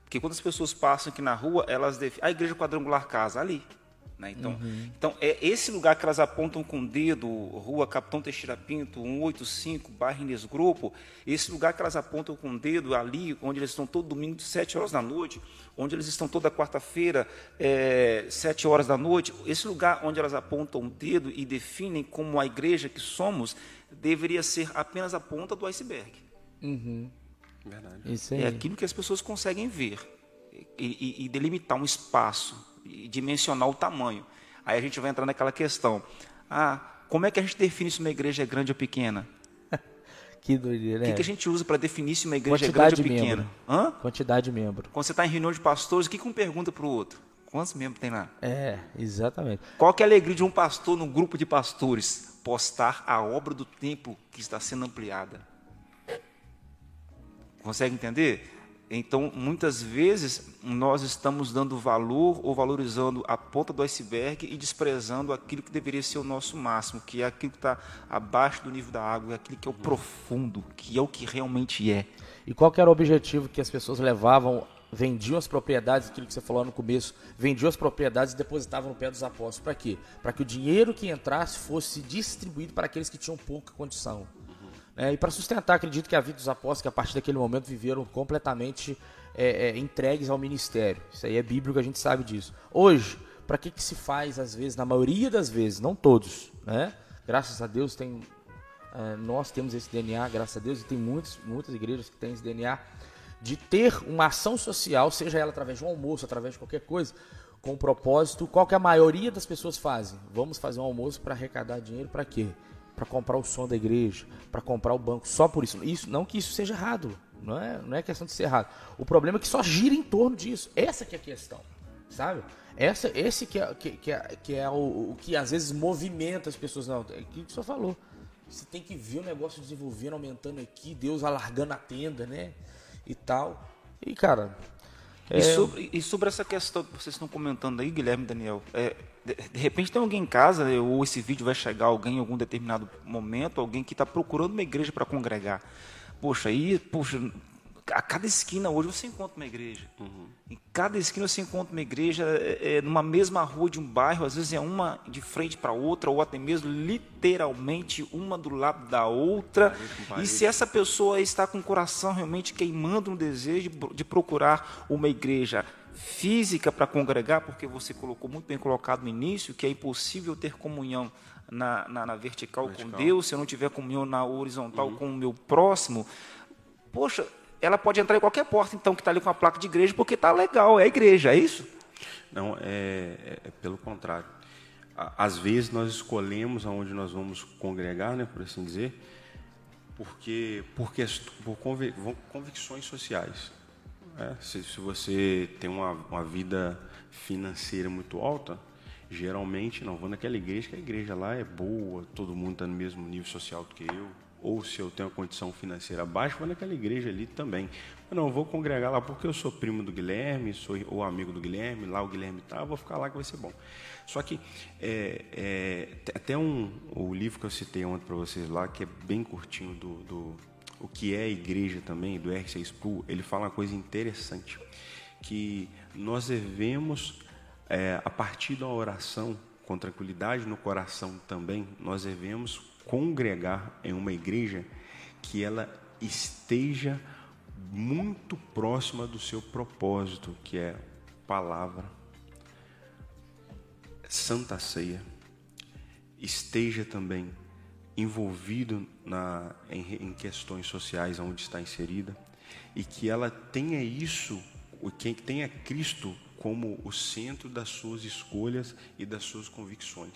porque quando as pessoas passam aqui na rua, elas definem, a igreja quadrangular casa, ali. Né? Então, uhum. então, é esse lugar que elas apontam com o dedo, Rua Capitão Teixeira Pinto, 185, bairro Inês Grupo, esse lugar que elas apontam com o dedo ali, onde eles estão todo domingo, 7 horas da noite, onde eles estão toda quarta-feira, é, 7 horas da noite, esse lugar onde elas apontam o dedo e definem como a igreja que somos, deveria ser apenas a ponta do iceberg. Uhum. É aquilo que as pessoas conseguem ver e, e, e delimitar um espaço dimensionar o tamanho. Aí a gente vai entrar naquela questão. Ah, como é que a gente define se uma igreja é grande ou pequena? que doideira. O que, que, a gente usa para definir se uma igreja Quantidade é grande ou pequena? Hã? Quantidade de membro. Quando você está em reunião de pastores, o que, que um pergunta para o outro? Quantos membros tem lá? É, exatamente. Qual que é a alegria de um pastor num grupo de pastores? Postar a obra do templo que está sendo ampliada. Consegue entender? Então, muitas vezes, nós estamos dando valor ou valorizando a ponta do iceberg e desprezando aquilo que deveria ser o nosso máximo, que é aquilo que está abaixo do nível da água, aquilo que é o profundo, que é o que realmente é. E qual era o objetivo que as pessoas levavam, vendiam as propriedades, aquilo que você falou no começo, vendiam as propriedades e depositavam no pé dos apóstolos. Para quê? Para que o dinheiro que entrasse fosse distribuído para aqueles que tinham pouca condição. É, e para sustentar, acredito que a vida dos apóstolos, que a partir daquele momento viveram completamente é, é, entregues ao ministério. Isso aí é bíblico, a gente sabe disso. Hoje, para que, que se faz, às vezes, na maioria das vezes, não todos, né? Graças a Deus tem, é, nós temos esse DNA, graças a Deus, e tem muitas, muitas igrejas que têm esse DNA, de ter uma ação social, seja ela através de um almoço, através de qualquer coisa, com um propósito, qual que a maioria das pessoas fazem? Vamos fazer um almoço para arrecadar dinheiro para quê? Para comprar o som da igreja, para comprar o banco, só por isso. Isso não que isso seja errado, não é, não é questão de ser errado. O problema é que só gira em torno disso. Essa que é a questão, sabe? Essa, esse que é, que, que é, que é o, o, que às vezes movimenta as pessoas. Não, é aquilo que o senhor falou. Você tem que ver o negócio desenvolvendo, aumentando aqui, Deus alargando a tenda, né? E tal. E, cara, É... E, sobre, e, sobre, essa questão que vocês estão comentando aí, Guilherme e Daniel, é, de, de, repente tem alguém em casa, né, ou esse vídeo vai chegar alguém em algum determinado momento, alguém que está procurando uma igreja para congregar. Poxa, aí, poxa, a cada esquina hoje você encontra uma igreja. Uhum. Em cada esquina você encontra uma igreja, é, é, numa mesma rua de um bairro, às vezes é uma de frente para outra, ou até mesmo literalmente uma do lado da outra. E se essa pessoa está com o coração realmente queimando um desejo de, de procurar uma igreja física para congregar, porque você colocou muito bem colocado no início, que é impossível ter comunhão na, na, na vertical, vertical, com Deus, se eu não tiver comunhão na horizontal uhum. com o meu próximo. Poxa, ela pode entrar em qualquer porta, então, que está ali com a placa de igreja, porque está legal, é igreja, é isso? Não, é, é, é, pelo contrário. Às vezes nós escolhemos aonde nós vamos congregar, né, por assim dizer, porque por, por convicções sociais. É, se, se, você tem uma, uma vida financeira muito alta, geralmente não vou naquela igreja, que a igreja lá é boa, todo mundo está no mesmo nível social do que eu, ou se eu tenho uma condição financeira baixa, vou naquela igreja ali também. Eu não vou congregar lá porque eu sou primo do Guilherme, sou ou amigo do Guilherme, lá o Guilherme está, vou ficar lá que vai ser bom. Só que é, é, até um, o livro que eu citei ontem para vocês lá, que é bem curtinho do, do o que é a igreja também, do R6 Sproul, ele fala uma coisa interessante, que nós devemos, é, a partir da oração, com tranquilidade no coração também, nós devemos congregar em uma igreja que ela esteja muito próxima do seu propósito, que é palavra, santa ceia, esteja também envolvido na, em, em questões sociais onde está inserida e que ela tenha isso, quem tenha Cristo como o centro das suas escolhas e das suas convicções.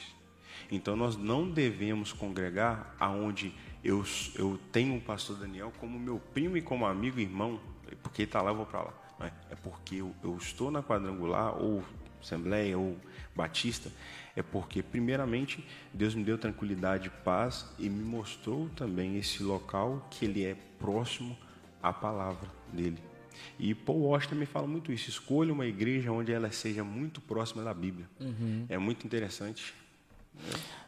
Então nós não devemos congregar aonde eu, eu tenho o pastor Daniel como meu primo e como amigo e irmão, porque está lá, eu vou para lá. É? é porque eu, eu estou na quadrangular, ou Assembleia, ou Batista, é porque, primeiramente, Deus me deu tranquilidade e paz e me mostrou também esse local que ele é próximo à palavra dele. E Paul Walsh também fala muito isso. Escolha uma igreja onde ela seja muito próxima da Bíblia. Uhum. É muito interessante.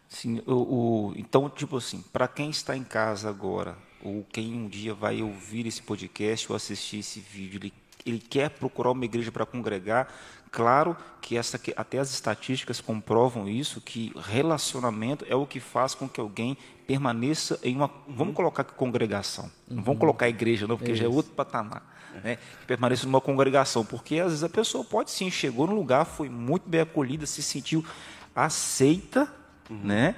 Sim, o, o, então, tipo assim, para quem está em casa agora, ou quem um dia vai ouvir esse podcast ou assistir esse vídeo, ele, ele quer procurar uma igreja para congregar, claro que essa, até as estatísticas comprovam isso, que relacionamento é o que faz com que alguém permaneça em uma, uhum. vamos colocar aqui congregação, uhum. não vamos colocar igreja não, porque já é outro patamar, né? que permaneça numa congregação, porque às vezes a pessoa pode sim, chegou no lugar, foi muito bem acolhida, se sentiu aceita, uhum. né?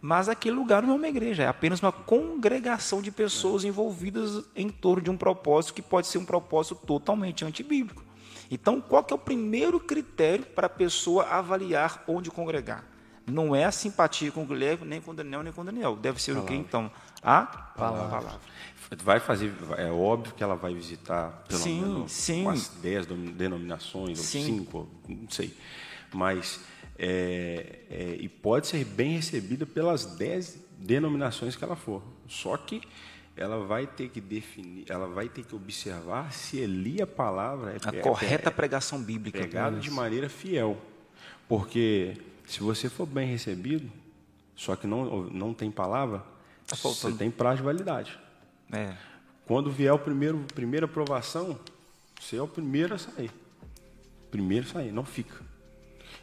Mas aquele lugar não é uma igreja, é apenas uma congregação de pessoas envolvidas em torno de um propósito que pode ser um propósito totalmente antibíblico. Então, qual que é o primeiro critério para a pessoa avaliar onde congregar? Não é a simpatia com o Guilherme, nem com o Daniel, nem com o Daniel. Deve ser palavra. o que então? A palavra. palavra. Vai fazer, é óbvio que ela vai visitar pelo sim, menos sim. umas 10 denominações, ou 5, não sei. Mas é, é, e pode ser bem recebida pelas dez denominações que ela for. Só que ela vai ter que definir, ela vai ter que observar se ali a palavra é a é, correta é, pregação bíblica, pregada de maneira fiel, porque se você for bem recebido, só que não não tem palavra, tá você tem prazo de validade. É. Quando vier o primeiro primeira aprovação, você é o primeiro a sair. Primeiro a sair, não fica.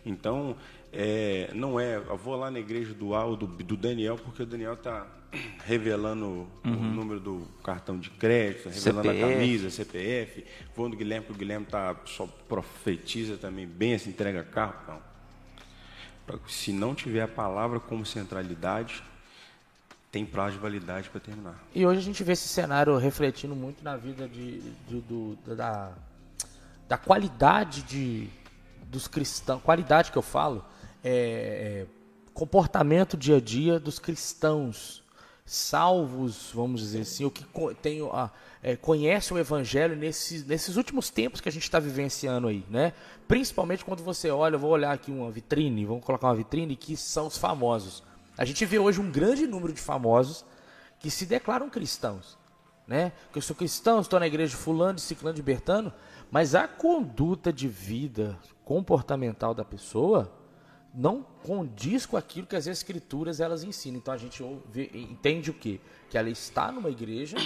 Então, é, não é, eu vou lá na igreja do Aldo, do Daniel, porque o Daniel está revelando uhum. o número do cartão de crédito, revelando CPF. a camisa, CPF. Vou no Guilherme, porque o Guilherme tá, só profetiza também bem, se entrega carro. Não. Se não tiver a palavra como centralidade, tem prazo de validade para terminar. E hoje a gente vê esse cenário refletindo muito na vida de, de do, da, da qualidade de, dos cristãos, qualidade que eu falo, é, é, comportamento dia a dia dos cristãos salvos, vamos dizer assim, o que tem, a, é, conhece o evangelho nesses, nesses últimos tempos que a gente está vivenciando aí, né? Principalmente quando você olha, eu vou olhar aqui uma vitrine, vamos colocar uma vitrine que são os famosos. A gente vê hoje um grande número de famosos que se declaram cristãos. né? Que eu sou cristão, estou na igreja fulano, de ciclano, de bertano, mas a conduta de vida comportamental da pessoa não condiz com aquilo que as escrituras elas ensinam. Então a gente ouve, entende o quê? Que ela está numa igreja,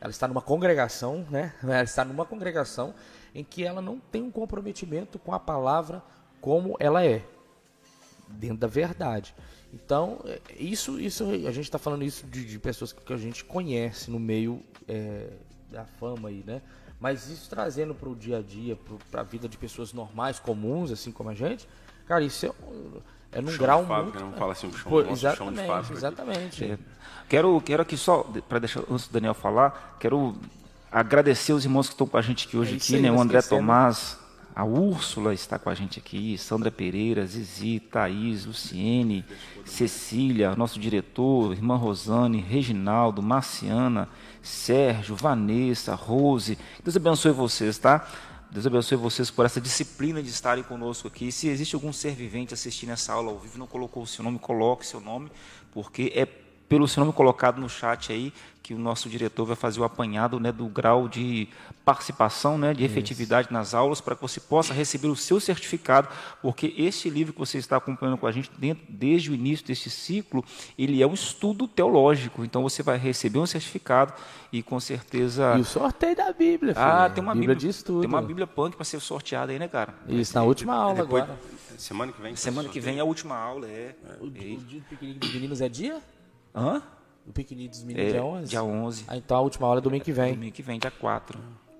ela está numa congregação, né? Ela está numa congregação em que ela não tem um comprometimento com a palavra como ela é, dentro da verdade. Então, é, isso, isso a gente está falando isso de, de, pessoas que a gente conhece no meio é, da fama aí, né? Mas isso trazendo para o dia a dia, para a vida de pessoas normais, comuns, assim como a gente, cara, isso é, é num chão grau de fábrica, muito. Não fala assim, um chão, Pô, exatamente, chão de exatamente. É. Quero, quero aqui só, para deixar antes do Daniel falar, quero agradecer os irmãos que estão com a gente aqui hoje, É aqui, aí, né? O André esquecendo. Tomás, a Úrsula está com a gente aqui, Sandra Pereira, Zizi, Thaís, Luciene, Cecília, nosso diretor, irmã Rosane, Reginaldo, Marciana, Sérgio, Vanessa, Rose. Deus abençoe vocês, tá? Deus abençoe vocês por essa disciplina de estarem conosco aqui. Se existe algum ser vivente assistindo essa aula ao vivo, não colocou o seu nome, coloque seu nome, porque é pelo seu nome colocado no chat aí que o nosso diretor vai fazer o apanhado né, do grau de participação, né, de efetividade nas aulas, para que você possa receber o seu certificado, porque este livro que você está acompanhando com a gente dentro, desde o início deste ciclo, ele é um estudo teológico, então você vai receber um certificado e com certeza... E o sorteio da Bíblia, filho. Ah, tem uma Bíblia, Bíblia, de estudo. tem uma Bíblia punk para ser sorteada aí, né, cara? Isso, na última aula Depois- agora. Semana que vem. Semana que vem é a última aula, é. O, dia- o dia do piquenique dos meninos é dia? Hã? O piquenique dos meninos é, É, 11? dia 11. Ah, então a última aula é domingo que vem. Domingo que vem, dia 4.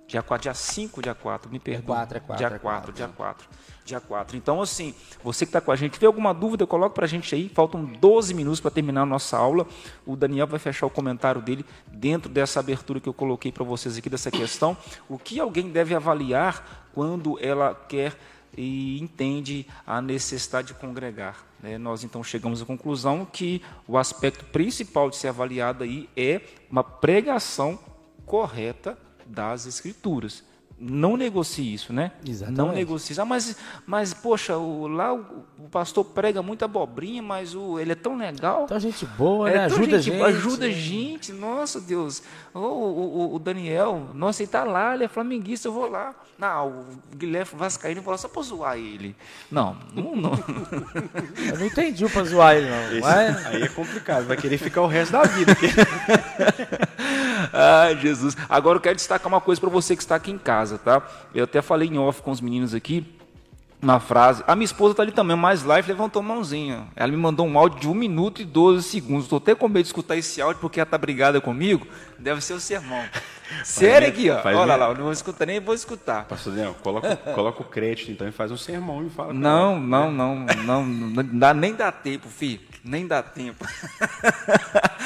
Dia 4, dia 5, dia 4, me perdoa. quatro, é quatro, Dia é 4, quatro. dia 4. Dia 4. Então, assim, você que está com a gente, tiver alguma dúvida, coloca para a gente aí. Faltam 12 minutos para terminar a nossa aula. O Daniel vai fechar o comentário dele dentro dessa abertura que eu coloquei para vocês aqui dessa questão. O que alguém deve avaliar quando ela quer e entende a necessidade de congregar. né? Nós então chegamos à conclusão que o aspecto principal de ser avaliado aí é uma pregação correta das Escrituras. Não negocie isso, né? Exatamente. Não negocie. isso. Ah, mas, mas poxa, o, lá o, o pastor prega muita abobrinha, mas o, ele é tão legal. Então, gente boa, É né? Ajuda a gente- gente. Ajuda a gente, nossa Deus. O, o, o- o Daniel, nossa, ele tá lá, ele é flamenguista, eu vou lá. Não, o Guilherme Vascaíno, eu vou lá só pra zoar ele. Não, não, não. Eu não entendi o pra zoar ele, não. Esse- Mas... Aí é complicado, vai querer ficar o resto da vida Ai, Jesus. Agora eu quero destacar uma coisa para você que está aqui em casa, tá? Eu até falei em off com os meninos aqui, uma frase. A minha esposa tá ali também, mais live, levantou a mãozinha. Ela me mandou um áudio de 1 minuto e 12 segundos. Estou até com medo de escutar esse áudio porque ela tá brigada comigo. Deve ser o sermão. Sério aqui, ó. Olha lá, eu não vou escutar nem vou escutar. Pastor Daniel, coloca, coloca o crédito então e faz um sermão e fala. Não, não, não, não, não dá, nem dá tempo, filho. Nem dá tempo.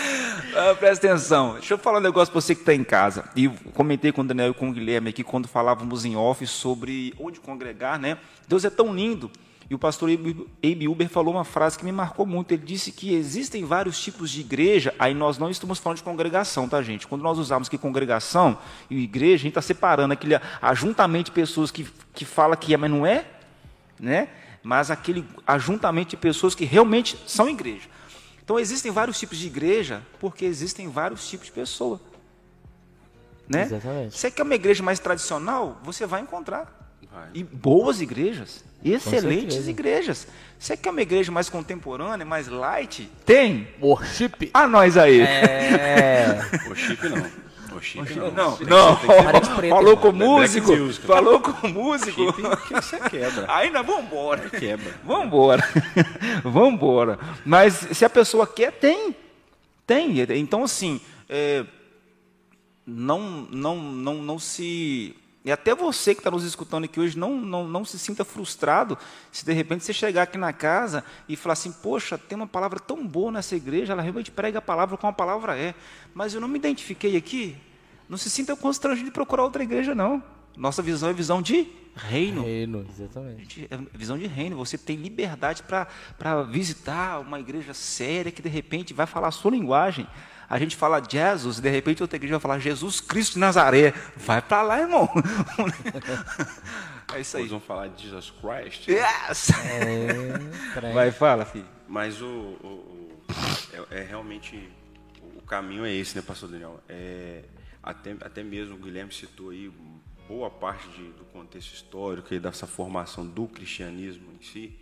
Ah, presta atenção. Deixa eu falar um negócio pra você que está em casa. E comentei com o Daniel e com o Guilherme aqui quando falávamos em off sobre onde congregar, né? Deus é tão lindo. E o pastor Abe Uber falou uma frase que me marcou muito. Ele disse que existem vários tipos de igreja. Aí nós não estamos falando de congregação, tá, gente? Quando nós usamos que congregação e igreja, a gente está separando aquele ajuntamento de pessoas que, que fala que é, mas não é, né? Mas aquele ajuntamento de pessoas que realmente são igreja. Então existem vários tipos de igreja porque existem vários tipos de pessoa. Né? Exatamente. Você quer uma igreja mais tradicional? Você vai encontrar. Vai. E boas igreas, excelentes igrejas. Você quer uma igreja mais contemporânea, mais light? Tem. Worship. A nós aí. É. O chip não. O chip não. Não, não. Falou com músico. music. Falou com músico. Chip que você quebra. Vamos embora. Quebra. Vamos embora. Mas se a pessoa quer, tem. Tem. Então, assim, é, não, não, não, não se. E até você que está nos escutando aqui hoje, não, não, não se sinta frustrado se de repente você chegar aqui na casa e falar assim: Poxa, tem uma palavra tão boa nessa igreja, ela realmente prega a palavra como a palavra é, mas eu não me identifiquei aqui. Não se sinta constrangido de procurar outra igreja, não. Nossa visão é visão de reino. Reino, exatamente. É visão de reino. Você tem liberdade para visitar uma igreja séria que de repente vai falar a sua linguagem. A gente fala Jesus e de repente outra igreja vai falar Jesus Cristo de Nazaré. Vai para lá, irmão. é isso aí. Eles vão falar de Jesus Christ. Yes! É. Vai, fala, filho. Mas o, o- o- é, é realmente o caminho é esse, né, Pastor Daniel? É até, até mesmo o Guilherme citou aí boa parte de, do contexto histórico e dessa formação do cristianismo em si,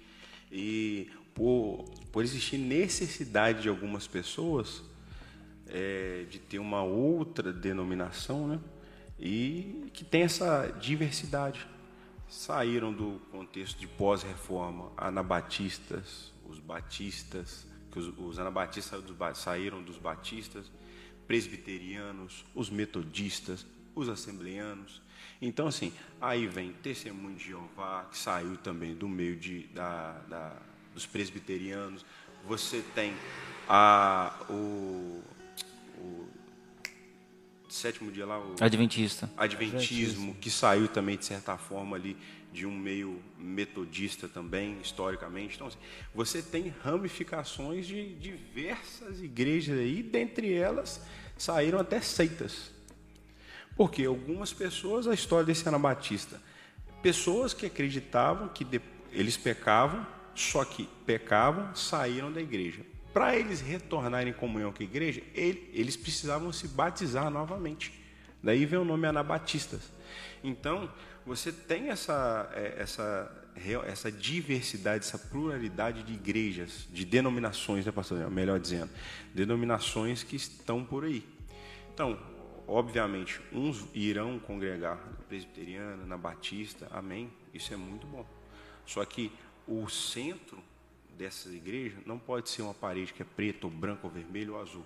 e por, por existir necessidade de algumas pessoas é, de ter uma outra denominação, né? e que tem essa diversidade. Saíram do contexto de pós-reforma anabatistas, os batistas, que os, os anabatistas saíram dos batistas, presbiterianos, os metodistas, os assembleanos. Então, assim, aí vem Testemunho de Jeová, que saiu também do meio de, da, da, dos presbiterianos. Você tem a, o, sétimo dia lá, o Adventista. Adventismo, que saiu também, de certa forma, ali de um meio metodista também, historicamente. Então, assim, você tem ramificações de diversas igrejas aí, dentre elas saíram até seitas. Porque algumas pessoas, a história desse anabatista, pessoas que acreditavam que eles pecavam, só que pecavam, saíram da igreja. Para eles retornarem em comunhão com a igreja, eles precisavam se batizar novamente. Daí vem o nome Anabatistas. Então, você tem essa, é, essa, essa diversidade, essa pluralidade de igrejas, de denominações, né, pastor? Melhor dizendo, denominações que estão por aí. Então, obviamente, uns irão congregar na presbiteriana, na batista, amém. Isso é muito bom. Só que o centro dessas igrejas não pode ser uma parede que é preta, ou branca, ou vermelho, ou azul.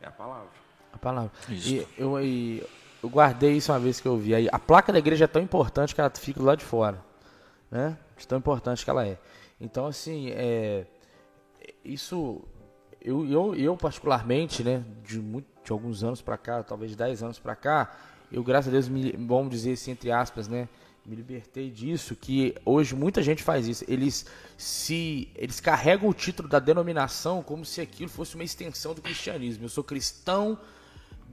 É a palavra. A palavra. Isso. E eu, e eu guardei isso uma vez que eu vi. Aí, a placa da igreja é tão importante que ela fica lá de fora. Né? De tão importante que ela é. Então, assim, é, isso. Eu, eu, eu, particularmente, né, de, muito, de alguns anos para cá, talvez 10 anos para cá, eu, graças a Deus, me, vamos dizer assim, entre aspas, né, me libertei disso, que hoje muita gente faz isso. Eles se eles carregam o título da denominação como se aquilo fosse uma extensão do cristianismo. Eu sou cristão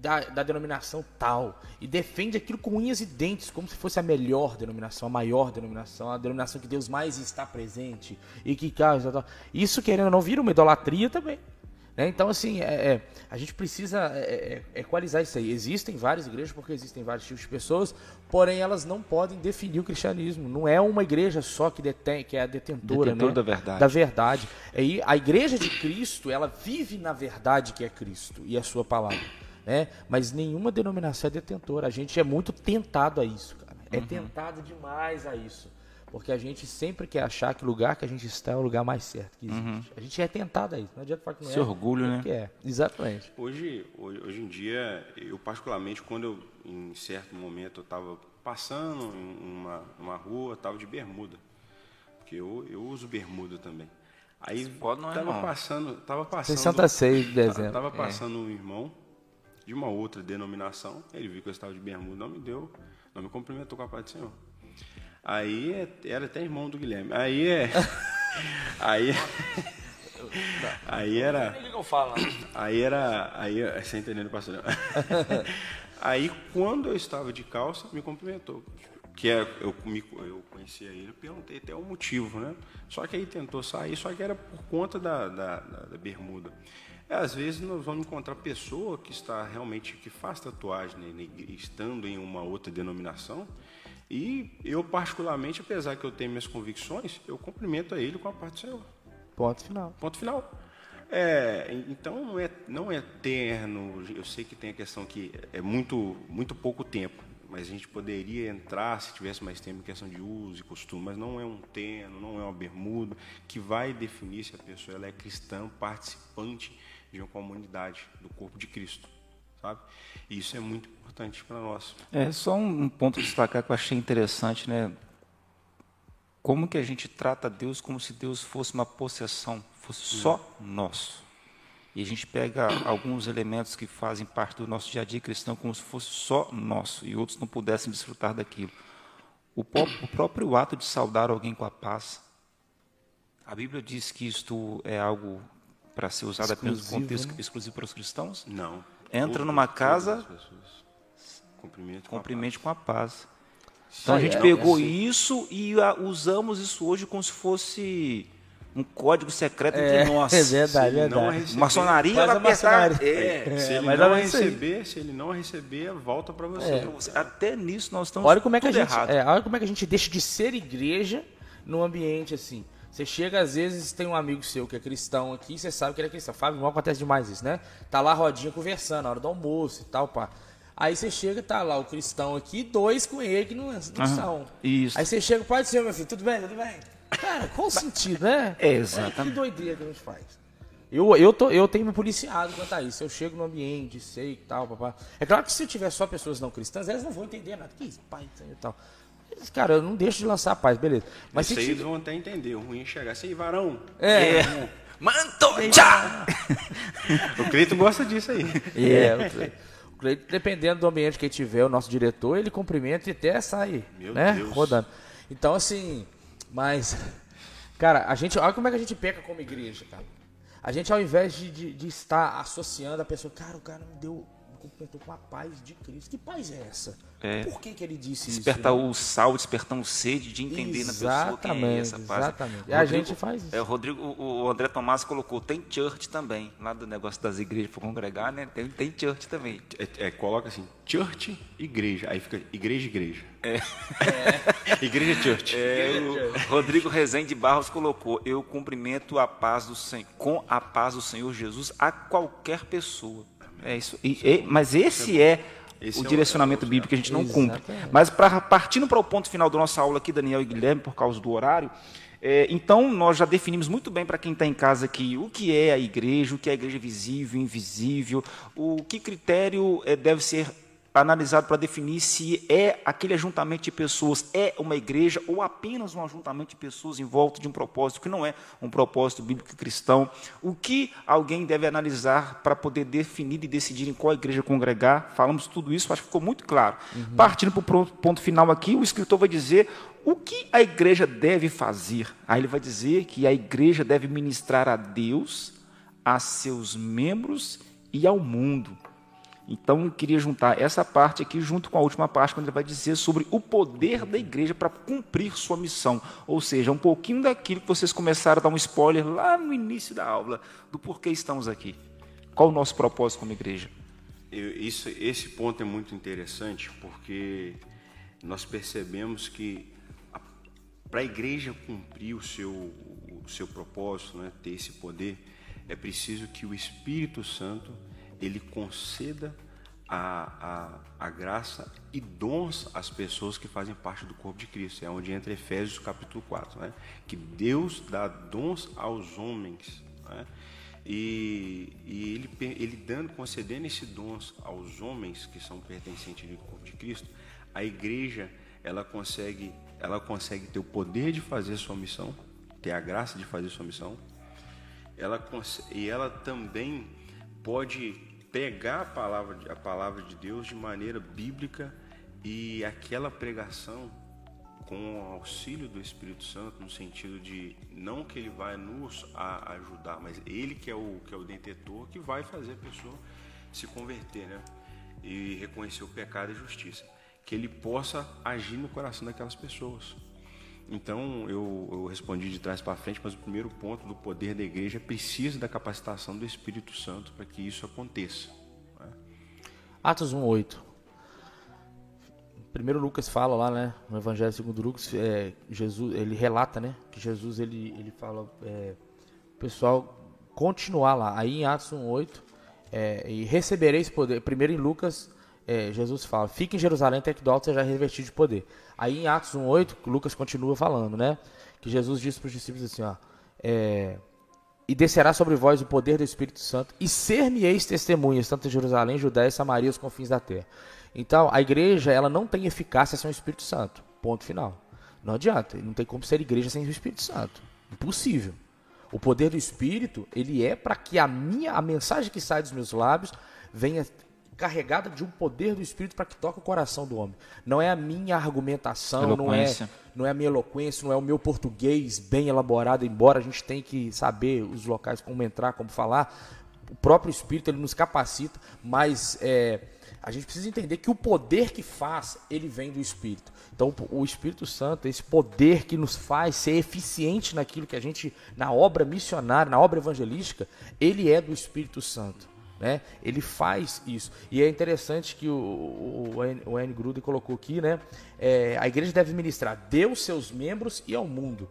da, da denominação tal e defende aquilo com unhas e dentes, como se fosse a melhor denominação, a maior denominação, a denominação que Deus mais está presente e que causa. Isso querendo ou não vira uma idolatria também. Né? Então, assim, é, é, a gente precisa é, é, equalizar isso aí. Existem várias igrejas, porque existem vários tipos de pessoas, porém elas não podem definir o cristianismo. Não é uma igreja só que detém, que é a detentora, Detentor né? da verdade. Da verdade. E a igreja de Cristo, ela vive na verdade que é Cristo e a sua palavra. Né? Mas nenhuma denominação é detentora. A gente é muito tentado a isso, cara. É uhum. tentado demais a isso. Porque a gente sempre quer achar que o lugar que a gente está é o lugar mais certo que existe. Uhum. A gente é tentado a isso. Não adianta falar que não Esse é. orgulho, né? Que é, exatamente. Hoje, hoje, hoje em dia, eu particularmente, quando eu, em certo momento, eu estava passando em uma, uma rua, estava de bermuda. Porque eu, eu uso bermuda também. Aí pode não é tava passando, tava passando. 66 de dezembro. Tava é. passando é. um irmão de uma outra denominação, ele viu que eu estava de bermuda, não me deu, não me cumprimentou com a paz do Senhor. Aí é, era até irmão do Guilherme. Aí é. Aí. Aí era. Aí era. Aí, você entendendo, pastor? Aí quando eu estava de calça, me cumprimentou. Que é, eu, me, eu conhecia ele, perguntei até o motivo, né? Só que aí tentou sair, só que era por conta da, da, da, da bermuda. É, às vezes nós vamos encontrar pessoa que está realmente, que faz tatuagem, né, estando em uma outra denominação, e eu, particularmente, apesar que eu tenho minhas convicções, eu cumprimento a ele com a parte do Senhor. Ponto final. Ponto final. É, então não é, não é eterno. Eu sei que tem a questão que é muito, muito pouco tempo, mas a gente poderia entrar se tivesse mais tempo em questão de uso e costume, mas não é um terno, não é uma bermuda que vai definir se a pessoa ela é cristã, participante de uma comunidade do corpo de Cristo, sabe? E isso é muito importante para nós. É só um ponto a destacar que eu achei interessante, né? Como que a gente trata Deus como se Deus fosse uma possessão, fosse só nosso. E a gente pega alguns elementos que fazem parte do nosso dia a dia cristão como se fosse só nosso e outros não pudessem desfrutar daquilo. O, o próprio ato de saudar alguém com a paz. A Bíblia diz que isto é algo para ser usado apenas no contexto né? exclusivo para os cristãos? Não. Entra numa casa, cumprimente, cumprimente com a paz. Então a gente pegou isso e usamos isso hoje como se fosse um código secreto entre nós. É verdade, é Se ele não verdade. receber- Maçonaria vai a apertar. maçonaria. É. Se ele mas não é receber, se ele não receber, volta para você. É. Você. Até nisso nós estamos Olha como é que a gente, errado. é, olha como é que a gente deixa de ser igreja num ambiente assim. Você chega, às vezes, tem um amigo seu que é cristão aqui, você sabe que ele é cristão. Fábio, não acontece demais isso, né? Tá lá rodinha conversando, na hora do almoço e tal, pá. Aí você chega, tá lá o cristão aqui, dois com ele que não, não Aham, são. isso. Aí você chega, pode ser, meu filho, tudo bem, tudo bem? Cara, qual o sentido, né? É, Olha exatamente. que doideira que a gente faz. Eu, eu, tô, eu tenho me policiado quanto a isso. Eu chego no ambiente, sei e tal, papá. É claro que se eu tiver só pessoas não cristãs, elas não vão entender nada. Que isso, pai, e tal. Cara, eu não deixo de lançar a paz, beleza. Mas Isso se eles vão até entender. O ruim é chegar assim, varão. É, É. Manto, tchá! O Cleito gosta disso aí. é, o Cleito, dependendo do ambiente que ele tiver, o nosso diretor, ele cumprimenta e até sai, Meu né? Deus. Rodando. Então, assim, mas, cara, a gente, olha como é que a gente peca como igreja, cara. A gente, ao invés de, de, de estar associando a pessoa, cara, o cara me deu, me cumprimentou com a paz de Cristo. Que paz é essa? É. Por que, que ele disse Despertar isso? né? o sal, despertar o sede de entender na pessoa quem é essa paz. Exatamente. E a gente faz isso. É, o Rodrigo, o, o André Tomás colocou, tem church também, lá do negócio das igrejas para congregar, né? Tem, tem church também. É, é, coloca assim, church, igreja. Aí fica igreja, igreja. É. igreja, church. É, o Rodrigo Rezende Barros colocou: Eu cumprimento a paz do Senhor, com a paz do Senhor Jesus a qualquer pessoa. É isso. E- e- mas esse é Esse o é direcionamento é o- bíblico que a gente não cumpre. Exatamente. Mas pra, partindo para o ponto final da nossa aula aqui, Daniel e Guilherme, por causa do horário, é, então nós já definimos muito bem para quem está em casa aqui o que é a igreja, o que é a igreja visível, invisível, o que critério é, deve ser analisado para definir se é aquele ajuntamento de pessoas é uma igreja ou apenas um ajuntamento de pessoas em volta de um propósito que não é um propósito bíblico cristão. O que alguém deve analisar para poder definir e decidir em qual igreja congregar. Falamos tudo isso, acho que ficou muito claro. Partindo para o ponto final aqui, o escritor vai dizer o que a igreja deve fazer. Aí ele vai dizer que a igreja deve ministrar a Deus, a seus membros e ao mundo. Então, eu queria juntar essa parte aqui junto com a última parte, quando ele vai dizer sobre o poder da igreja para cumprir sua missão. Ou seja, um pouquinho daquilo que vocês começaram a dar um spoiler lá no início da aula, do porquê estamos aqui. Qual o nosso propósito como igreja? Eu- isso, esse ponto é muito interessante porque nós percebemos que para a igreja cumprir o seu, o seu propósito, né, ter esse poder, é preciso que o Espírito Santo ele conceda a, a, a graça e dons às pessoas que fazem parte do corpo de Cristo. É onde entra Efésios capítulo 4, né? que Deus dá dons aos homens. Né? E, e ele, ele dando, concedendo esses dons aos homens que são pertencentes do corpo de Cristo, a igreja ela consegue, ela consegue ter o poder de fazer sua missão, ter a graça de fazer sua missão, ela e ela também pode pegar a palavra, a palavra de Deus de maneira bíblica e aquela pregação com o auxílio do Espírito Santo no sentido de não que ele vai nos ajudar, mas ele que é o que é o detentor que vai fazer a pessoa se converter, né? E reconhecer o pecado e a justiça, que ele possa agir no coração daquelas pessoas. Então, eu, eu respondi de trás para frente, mas o primeiro ponto do poder da igreja precisa da capacitação do Espírito Santo para que isso aconteça. né? Atos 1:8. Primeiro Lucas fala lá, né, no Evangelho segundo Lucas, é, Jesus, ele relata, né, que Jesus ele ele fala é, pessoal continuar lá. Aí em Atos 1:8, é, e recebereis poder. Primeiro em Lucas, é, Jesus fala: "Fique em Jerusalém até que do alto seja revestido de poder". Aí em Atos 1:8, Lucas continua falando, né, que Jesus disse para os discípulos assim, ó, é, e descerá sobre vós o poder do Espírito Santo, e ser-me-eis testemunhas, tanto em Jerusalém, Judéia Samaria, os confins da terra. Então, a igreja, ela não tem eficácia sem o Espírito Santo. Ponto final. Não adianta, não tem como ser igreja sem o Espírito Santo. Impossível. O poder do Espírito, ele é para que a minha, a mensagem que sai dos meus lábios venha carregada de um poder do Espírito para que toque o coração do homem. Não é a minha argumentação, não é, não é a minha eloquência, não é o meu português bem elaborado, embora a gente tenha que saber os locais como entrar, como falar. O próprio Espírito ele nos capacita, mas é, A gente precisa entender que o poder que faz, ele vem do Espírito. Então, o Espírito Santo, esse poder que nos faz ser eficiente naquilo que a gente, na obra missionária, na obra evangelística, ele é do Espírito Santo. Né? Ele faz isso. E é interessante que o, o, o N. Gruden colocou aqui, né? É, a igreja deve ministrar Deus, seus membros e ao mundo.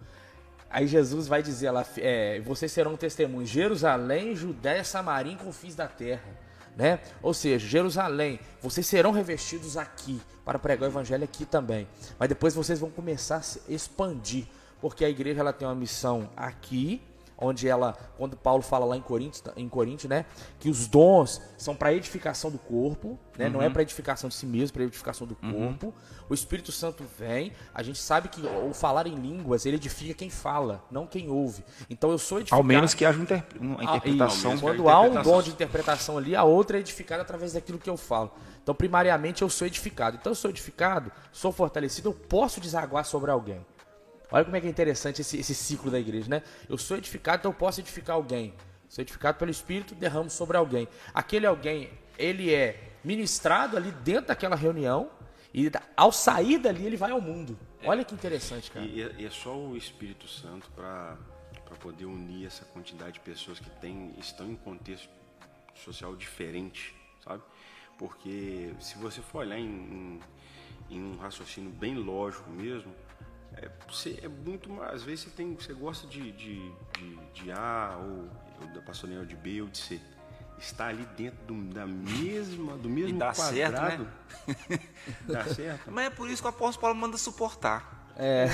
Aí Jesus vai dizer lá, é, vocês serão testemunhos, Jerusalém, Judéia, Samaria e confins da terra né? Ou seja, Jerusalém, vocês serão revestidos aqui para pregar o evangelho aqui também. Mas depois vocês vão começar a se expandir, porque a igreja ela tem uma missão aqui onde ela, quando Paulo fala lá em Coríntios, em Coríntios, né, que os dons são para edificação do corpo, né, uhum. não é uhum. para edificação de si mesmo, para edificação do uhum. corpo. O Espírito Santo vem, a gente sabe que o falar em línguas, ele edifica quem fala, não quem ouve. Então eu sou edificado. Ao menos que haja uma ah, interpretação. Ah, quando há um dom de interpretação ali, a outra é edificada através daquilo que eu falo. Então, primariamente, eu sou edificado. Então, eu sou edificado, sou fortalecido, eu posso desaguar sobre alguém. Olha como é que é interessante esse, esse ciclo da igreja, né? Eu sou edificado, então eu posso edificar alguém. Sou edificado pelo Espírito, derramo sobre alguém. Aquele alguém, ele é ministrado ali dentro daquela reunião e ao sair dali ele vai ao mundo. É. Olha que interessante, cara. E, e é só o Espírito Santo para poder unir essa quantidade de pessoas que tem, estão em contexto social diferente, sabe? Porque se você for olhar em, em, em um raciocínio bem lógico mesmo, é, você é muito mais. Às vezes você, tem, você gosta de, de, de, de A ou, ou da pastorel de B ou de C. Está ali dentro do, da mesma, do mesmo e dá quadrado. Certo, né? dá certo. Mas é por isso que o apóstolo Paulo manda suportar. É.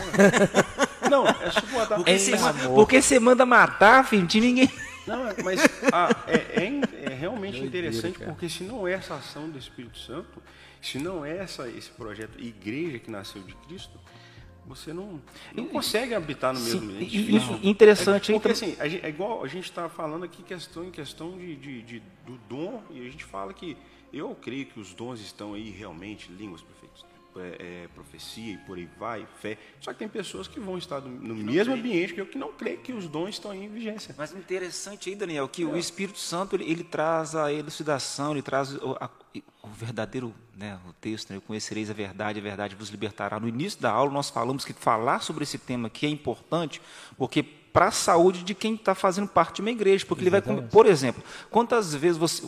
Não, é suportar. Porque, você, porque você manda matar, filho, de ninguém. Não, mas ah, é, é, é, realmente interessante porque se não é essa ação do Espírito Santo, se não é essa, esse projeto igreja que nasceu de Cristo, você não, não consegue habitar no mesmo ambiente. Isso, interessante. É, porque assim, é igual a gente está falando aqui questão em questão de, de, de, do dom, e a gente fala que eu creio que os dons estão aí realmente, línguas perfeitas, é, é, profecia e por aí vai, fé. Só que tem pessoas que vão estar no, mesmo ambiente que eu que não creio que os dons estão em vigência. Mas interessante aí, Daniel, que é. o Espírito Santo ele, ele, traz a elucidação, ele traz o, a, o verdadeiro, né, o texto, né, conhecereis a verdade, a verdade vos libertará. No início da aula nós falamos que falar sobre esse tema aqui é importante, porque para a saúde de quem está fazendo parte de uma igreja, porque Exatamente. ele vai, por exemplo, quantas vezes você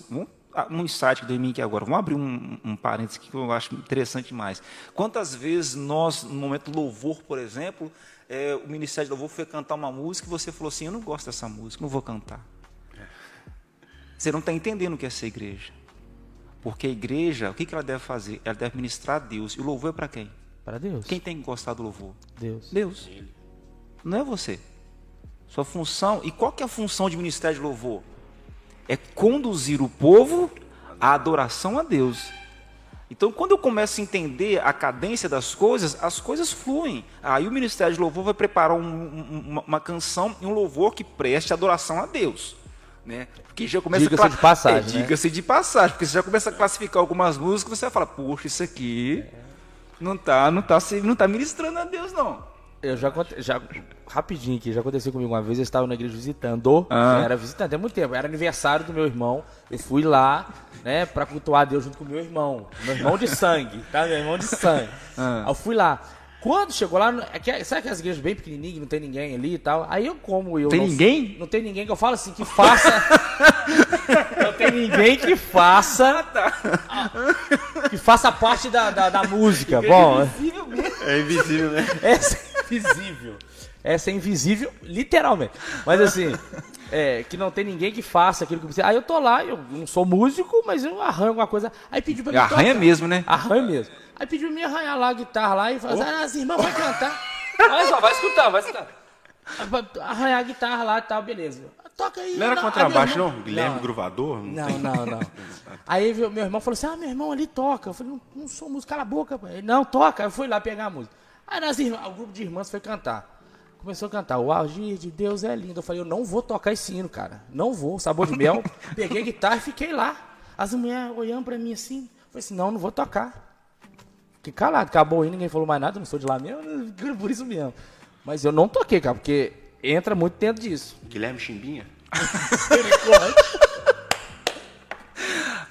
ah, um insight que deu em mim aqui agora. Vamos abrir um, um parênteses que eu acho interessante demais. Quantas vezes nós, no momento do louvor, por exemplo, é, o Ministério de Louvor foi cantar uma música e você falou assim: Eu não gosto dessa música, não vou cantar. Você não está entendendo o que é ser igreja. Porque a igreja, o que, que ela deve fazer? Ela deve ministrar a Deus. E o louvor é para quem? Para Deus. Quem tem que gostar do louvor? Deus. Deus. Não é você. Sua função. E qual que é a função de ministério de louvor? É conduzir o povo à adoração a Deus. Então, quando eu começo a entender a cadência das coisas, as coisas fluem. Aí o Ministério de Louvor vai preparar um, um, uma, canção e um louvor que preste adoração a Deus. Né? Porque já começa diga-se de passagem. É, né? Diga-se de passagem, porque você já começa a classificar algumas músicas, você vai falar, poxa, isso aqui não está não tá, não tá ministrando a Deus, não. Eu já, já rapidinho aqui, já aconteceu comigo uma vez, eu estava na igreja visitando, ah. era visitante há muito tempo, era aniversário do meu irmão, eu fui lá, né, pra cultuar a Deus junto com o meu irmão, meu irmão de sangue, tá, meu irmão de sangue. Ah. Eu fui lá. Quando chegou lá, é sabe aquelas igrejas bem pequenininhas, não tem ninguém ali e tal? Aí eu, como eu. Tem não, ninguém? Não tem ninguém que eu falo assim, que faça. não tem ninguém que faça. Ah, tá. Que faça parte da, da, da música. Bom. É invisível mesmo. É invisível, né? É invisível. Essa é invisível, literalmente. Mas assim, é, que não tem ninguém que faça aquilo que você. Aí eu tô lá, eu não sou músico, mas eu arranho alguma coisa. Aí pediu pra mim. Arranha tocar. mesmo, né? Arranha mesmo. Aí pediu pra mim arranhar lá a guitarra lá e falar, oh. ah, as irmãs vão cantar. Olha só, vai escutar, vai escutar. Arranhar a guitarra lá e tal, beleza. Toca aí. Não era contrabaixo, não? Guilherme não. Gruvador? Não, não, não. aí meu irmão falou assim: ah, meu irmão ali toca. Eu falei, não, não sou músico, cala a boca. Ele, não, toca. Eu fui lá pegar a música. Aí nas irmãs, o grupo de irmãs foi cantar. Começou a cantar, o agir de Deus é lindo. Eu falei, eu não vou tocar esse hino, cara. Não vou. Sabor de mel. Peguei a guitarra e fiquei lá. As mulheres olhando pra mim assim. Eu falei assim, não, não vou tocar. Fiquei calado. Acabou o hino, ninguém falou mais nada. Não sou de lá mesmo. Por isso mesmo. Mas eu não toquei, cara, porque entra muito dentro disso. Guilherme Chimbinha?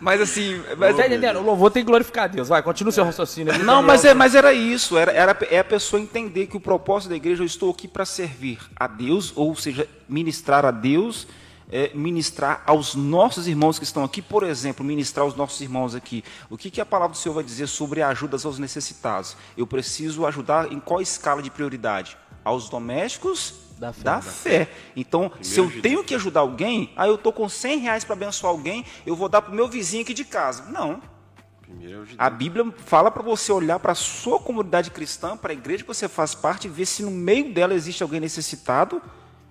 Mas assim. Mas, tá entendendo? O louvor tem que glorificar a Deus. Vai, continua o seu raciocínio. Não, mas, é, mas era isso. Era, era é a pessoa entender que o propósito da igreja, eu estou aqui para servir a Deus, ou seja, ministrar a Deus é, ministrar aos nossos irmãos que estão aqui, por exemplo, ministrar aos nossos irmãos aqui. O que, que a palavra do Senhor vai dizer sobre ajudas aos necessitados? Eu preciso ajudar em qual escala de prioridade? Aos domésticos da fé. Da fé. Então, Primeiro se eu tenho que ajudar alguém, aí eu estou com 100 reais para abençoar alguém, eu vou dar para o meu vizinho aqui de casa. Não. A Bíblia fala para você olhar para a sua comunidade cristã, para a igreja que você faz parte, e ver se no meio dela existe alguém necessitado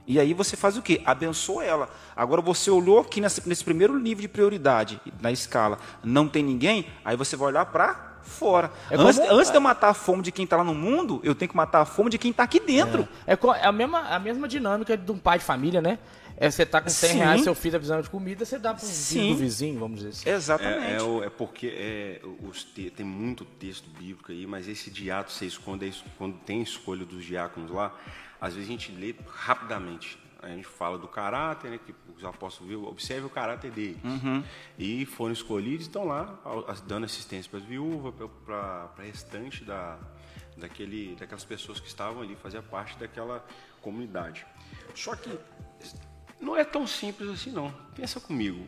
e aí você faz o quê? Abençoa ela. Agora você olhou aqui nesse, nesse primeiro nível de prioridade, na escala, não tem ninguém, aí você vai olhar para fora. É antes, como... antes de eu matar a fome de quem está lá no mundo, eu tenho que matar a fome de quem está aqui dentro. É, é, é, a, mesma, a mesma dinâmica de um pai de família, né? É, você tá com 100 Sim. reais, seu filho tá precisando de comida, você dá para um vizinho, vamos dizer assim. Exatamente. É, é, é porque é, os te, tem muito texto bíblico aí, mas esse diato, você esconde, quando tem escolha dos diáconos lá, às vezes a gente lê rapidamente. A gente fala do caráter, né, que os apóstolos viu, observe o caráter deles. Uhum. E foram escolhidos, estão lá dando assistência para as viúvas, para a restante da, daquele, daquelas pessoas que estavam ali, fazia parte daquela comunidade. Só que não é tão simples assim, não. Pensa comigo.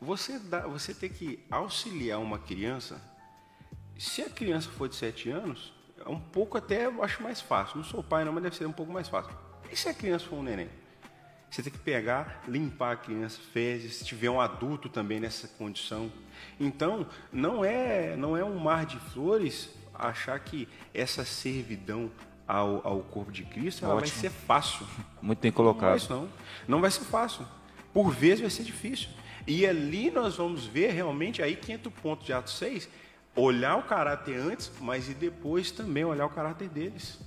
Você, dá, você tem que auxiliar uma criança. Se a criança for de 7 anos, é um pouco até eu acho mais fácil. Não sou pai, não, mas deve ser um pouco mais fácil. E se a criança for um neném? Você tem que pegar, limpar a criança, fezes, se tiver um adulto também nessa condição. Então, não é, não é um mar de flores achar que essa servidão ao, ao corpo de Cristo ela vai ser fácil. Muito bem colocado. Não, não. não vai ser fácil. Por vezes vai ser difícil. E ali nós vamos ver realmente, aí que entra o ponto de Atos 6, olhar o caráter antes, mas e depois também olhar o caráter deles.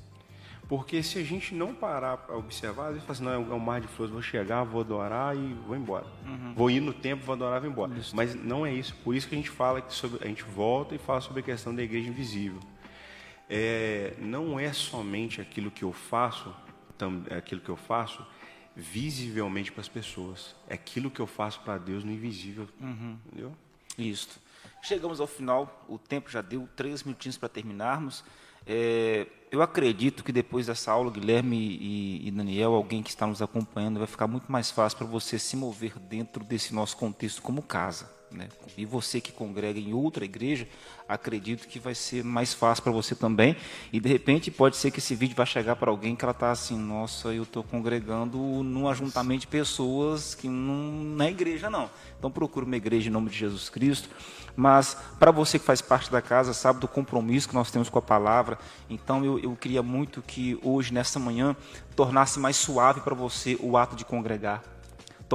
Porque se a gente não parar para observar, a gente fala assim, não, é um mar de flores, vou chegar, vou adorar e vou embora. Uhum. Vou ir no tempo, vou adorar e vou embora. Isso. Mas não é isso. Por isso que a gente fala que sobre, a gente volta e fala sobre a questão da igreja invisível. É, não é somente aquilo que eu faço, tam, é aquilo que eu faço visivelmente para as pessoas. É aquilo que eu faço para Deus no invisível. Uhum. Entendeu? Isso. Chegamos ao final, o tempo já deu três minutinhos para terminarmos. É, eu acredito que depois dessa aula, Guilherme e, e, Daniel, alguém que está nos acompanhando, vai ficar muito mais fácil para você se mover dentro desse nosso contexto como casa. Né? E você que congrega em outra igreja, acredito que vai ser mais fácil para você também. E de repente pode ser que esse vídeo vai chegar para alguém que ela está assim, nossa, eu estou congregando num ajuntamento de pessoas que não, é igreja não. Então procure uma igreja em nome de Jesus Cristo. Mas para você que faz parte da casa, sabe do compromisso que nós temos com a palavra. Então eu, eu queria muito que hoje, nessa manhã, tornasse mais suave para você o ato de congregar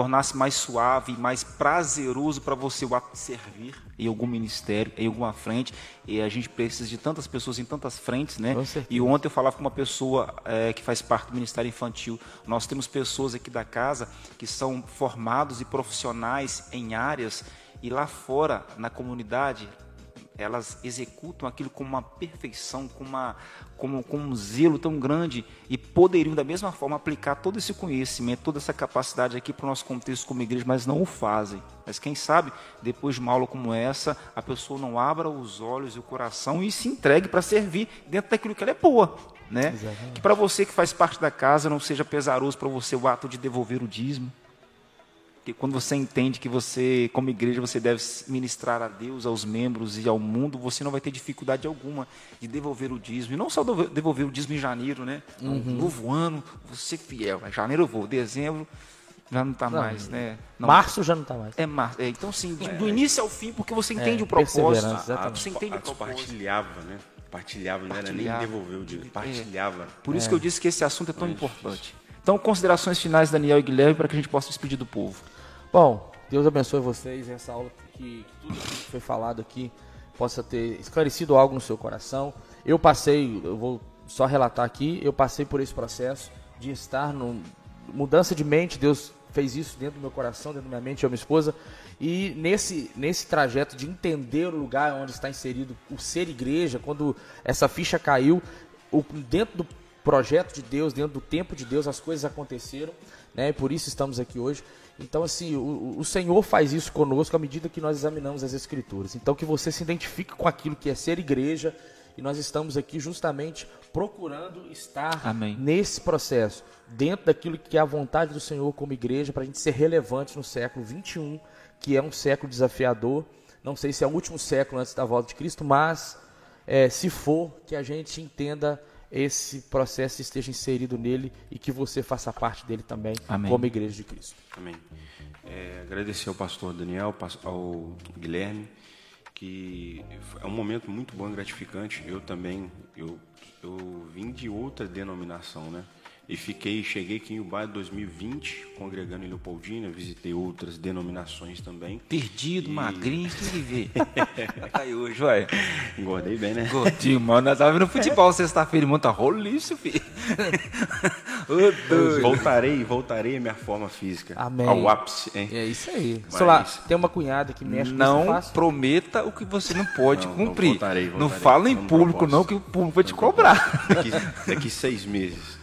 tornasse mais suave, mais prazeroso para você o ato de servir em algum ministério, em alguma frente. E a gente precisa de tantas pessoas em tantas frentes, né? E ontem eu falava com uma pessoa é, que faz parte do Ministério Infantil. Nós temos pessoas aqui da casa que são formados e profissionais em áreas e lá fora, na comunidade, elas executam aquilo com uma perfeição, com, uma, com, com um zelo tão grande e poderiam, da mesma forma, aplicar todo esse conhecimento, toda essa capacidade aqui para o nosso contexto como igreja, mas não o fazem. Mas quem sabe, depois de uma aula como essa, a pessoa não abra os olhos e o coração e se entregue para servir dentro daquilo que ela é boa. Né? Que para você que faz parte da casa não seja pesaroso para você o ato de devolver o dízimo que quando você entende que você, como igreja, você deve ministrar a Deus, aos membros e ao mundo, você não vai ter dificuldade alguma de devolver o dízimo. E não só devolver o dízimo em janeiro, né? Uhum. Novo ano, você fiel. Em janeiro eu vou, dezembro já não está mais, né? Não. Março já não está mais. É março. É, então, sim, do, do, início ao fim, porque você entende é, o propósito. Você entende o propósito. Partilhava, né? Partilhava, não era nem devolver o dízimo, partilhava. Por isso que eu disse que esse assunto é tão importante. Então, considerações finais, Daniel e Guilherme, para que a gente possa despedir do povo. Bom, Deus abençoe vocês essa aula que, que tudo que foi falado aqui possa ter esclarecido algo no seu coração. Eu passei, eu vou só relatar aqui, eu passei por esse processo de estar no mudança de mente, Deus fez isso dentro do meu coração, dentro da minha mente, eu minha esposa, e nesse, nesse trajeto de entender o lugar onde está inserido o ser igreja, quando essa ficha caiu, o, dentro do projeto de Deus, dentro do tempo de Deus, as coisas aconteceram, né? E por isso estamos aqui hoje. Então, assim, o, o Senhor faz isso conosco à medida que nós examinamos as Escrituras. Então, que você se identifique com aquilo que é ser igreja, e nós estamos aqui justamente procurando estar Amém. nesse processo, dentro daquilo que é a vontade do Senhor como igreja, para a gente ser relevante no século 21, que é um século desafiador. Não sei se é o último século antes da volta de Cristo, mas é, se for, que a gente entenda esse processo esteja inserido nele e que você faça parte dele também, Amém. como igreja de Cristo. Amém. É, agradecer ao pastor Daniel, ao Guilherme, que é um momento muito bom e gratificante. Eu também, eu, eu vim de outra denominação, né? E fiquei, cheguei aqui em Ubai em 2020, congregando em Leopoldina, visitei outras denominações também. Perdido, magrinho, o que? Tá aí hoje, ué. Engordei bem, né? Gordinho, mano. Nós tava vendo futebol sexta-feira, irmão. Tá roliço, filho. Doido. Voltarei, voltarei à minha forma física. Amém. Ao ápice, hein? É isso aí. Mas- Solar, tem uma cunhada que mexe com Não prometa o que você não pode Não, não, cumprir. voltarei, Não voltarei. fala em Não público, proposto. não, que o público vai te cobrar. Daqui, daqui seis meses.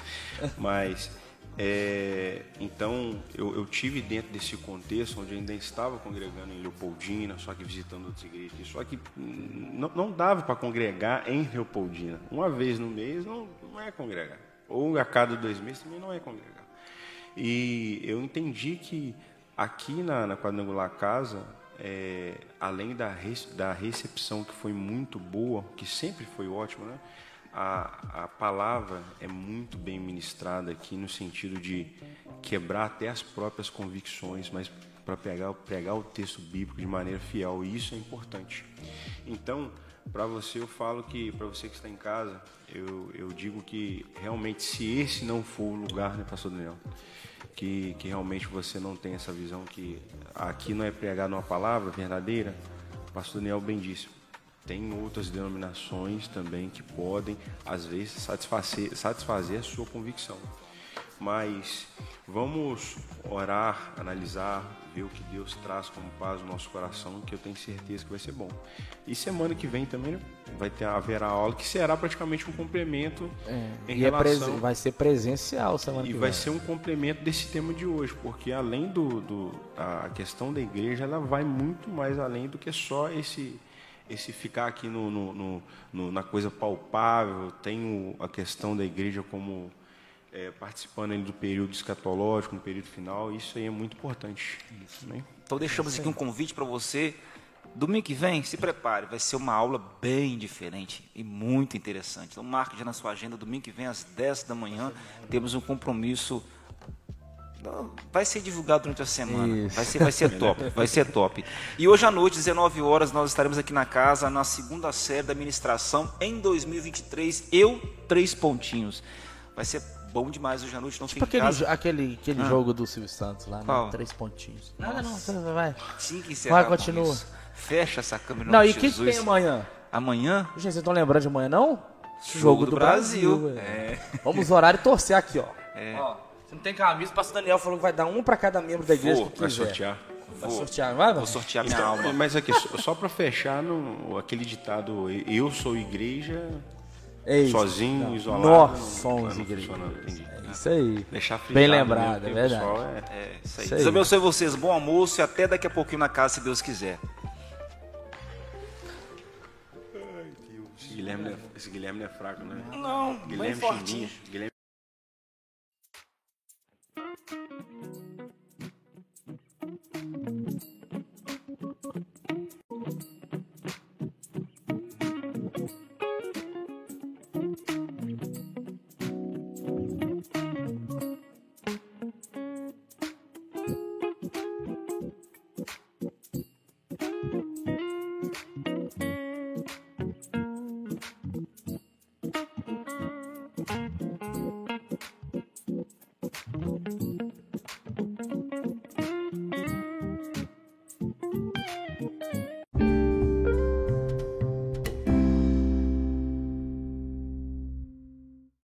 Mas, é, então, eu, eu tive dentro desse contexto, onde ainda estava congregando em Leopoldina, só que visitando outras igrejas, só que não, não dava para congregar em Leopoldina. Uma vez no mês não, não é congregar. Ou a cada dois meses também não é congregar. E eu entendi que aqui na, na Quadrangular Casa, é, além da, res- da recepção que foi muito boa, que sempre foi ótima, né? A, a palavra é muito bem ministrada aqui no sentido de quebrar até as próprias convicções, mas para pregar o texto bíblico de maneira fiel, e isso é importante. Então, para você eu falo que, para você que está em casa, eu, eu digo que realmente se esse não for o lugar, né, pastor Daniel, que, que realmente você não tem essa visão que aqui não é pregar uma palavra verdadeira, pastor Daniel bem disse, tem outras denominações também que podem, às vezes, satisfazer, satisfazer a sua convicção. Mas vamos orar, analisar, ver o que Deus traz como paz no nosso coração, que eu tenho certeza que vai ser bom. E semana que vem também vai ter haverá aula que será praticamente um complemento em E é relação vai ser presencial semana e que vai vem. ser um complemento desse tema de hoje, porque além do, do a questão da igreja, ela vai muito mais além do que só esse esse ficar aqui no, no- no- no- na coisa palpável. Tem a questão da igreja como é, participando ali do período escatológico, no período final. Isso aí é muito importante. Né? Então deixamos aqui um convite para você. Domingo que vem, se prepare, vai ser uma aula bem diferente e muito interessante. Então marque já na sua agenda, domingo que vem às 10 da manhã, temos um compromisso. Vai ser divulgado durante a semana. Isso. Vai ser, vai ser top, vai ser top. E hoje à noite, 19 horas, nós estaremos aqui na casa, na segunda série da administração em 2023. Eu, três pontinhos. Vai ser bom demais hoje à noite, não Tipo fique em aquele, casa. aquele, aquele jogo do Silvio Santos lá, né? Três pontinhos. Nada não, você vai. Tinha que encerrar Vai, com continua. isso. Fecha essa câmera Não, e o que, tem amanhã? Amanhã, Gente, vocês estão lembrando de amanhã, não? Jogo do Brasil. é. Vamos orar e torcer aqui, ó. Ó, se não tem camisa, o pastor Daniel falou que vai dar um pra cada membro da igreja Vou, que Vai sortear. Vai sortear, não vai? vou sortear minha Então, alma. mas aqui, só, para fechar, no, aquele ditado, eu sou igreja, Ei, sozinho, não. isolado. Nós não- somos não igreja. É isso aí. Deixar frisado Bem mesmo, lembrado, é o verdade. pessoal é- É, isso aí. Isso aí. Deus abençoe vocês. Bom almoço e até daqui a pouquinho na casa, se Deus quiser. Esse Guilherme, não é- esse Guilherme não é fraco, né? Não, Guilherme Chimbinha. Guilherme Thank you.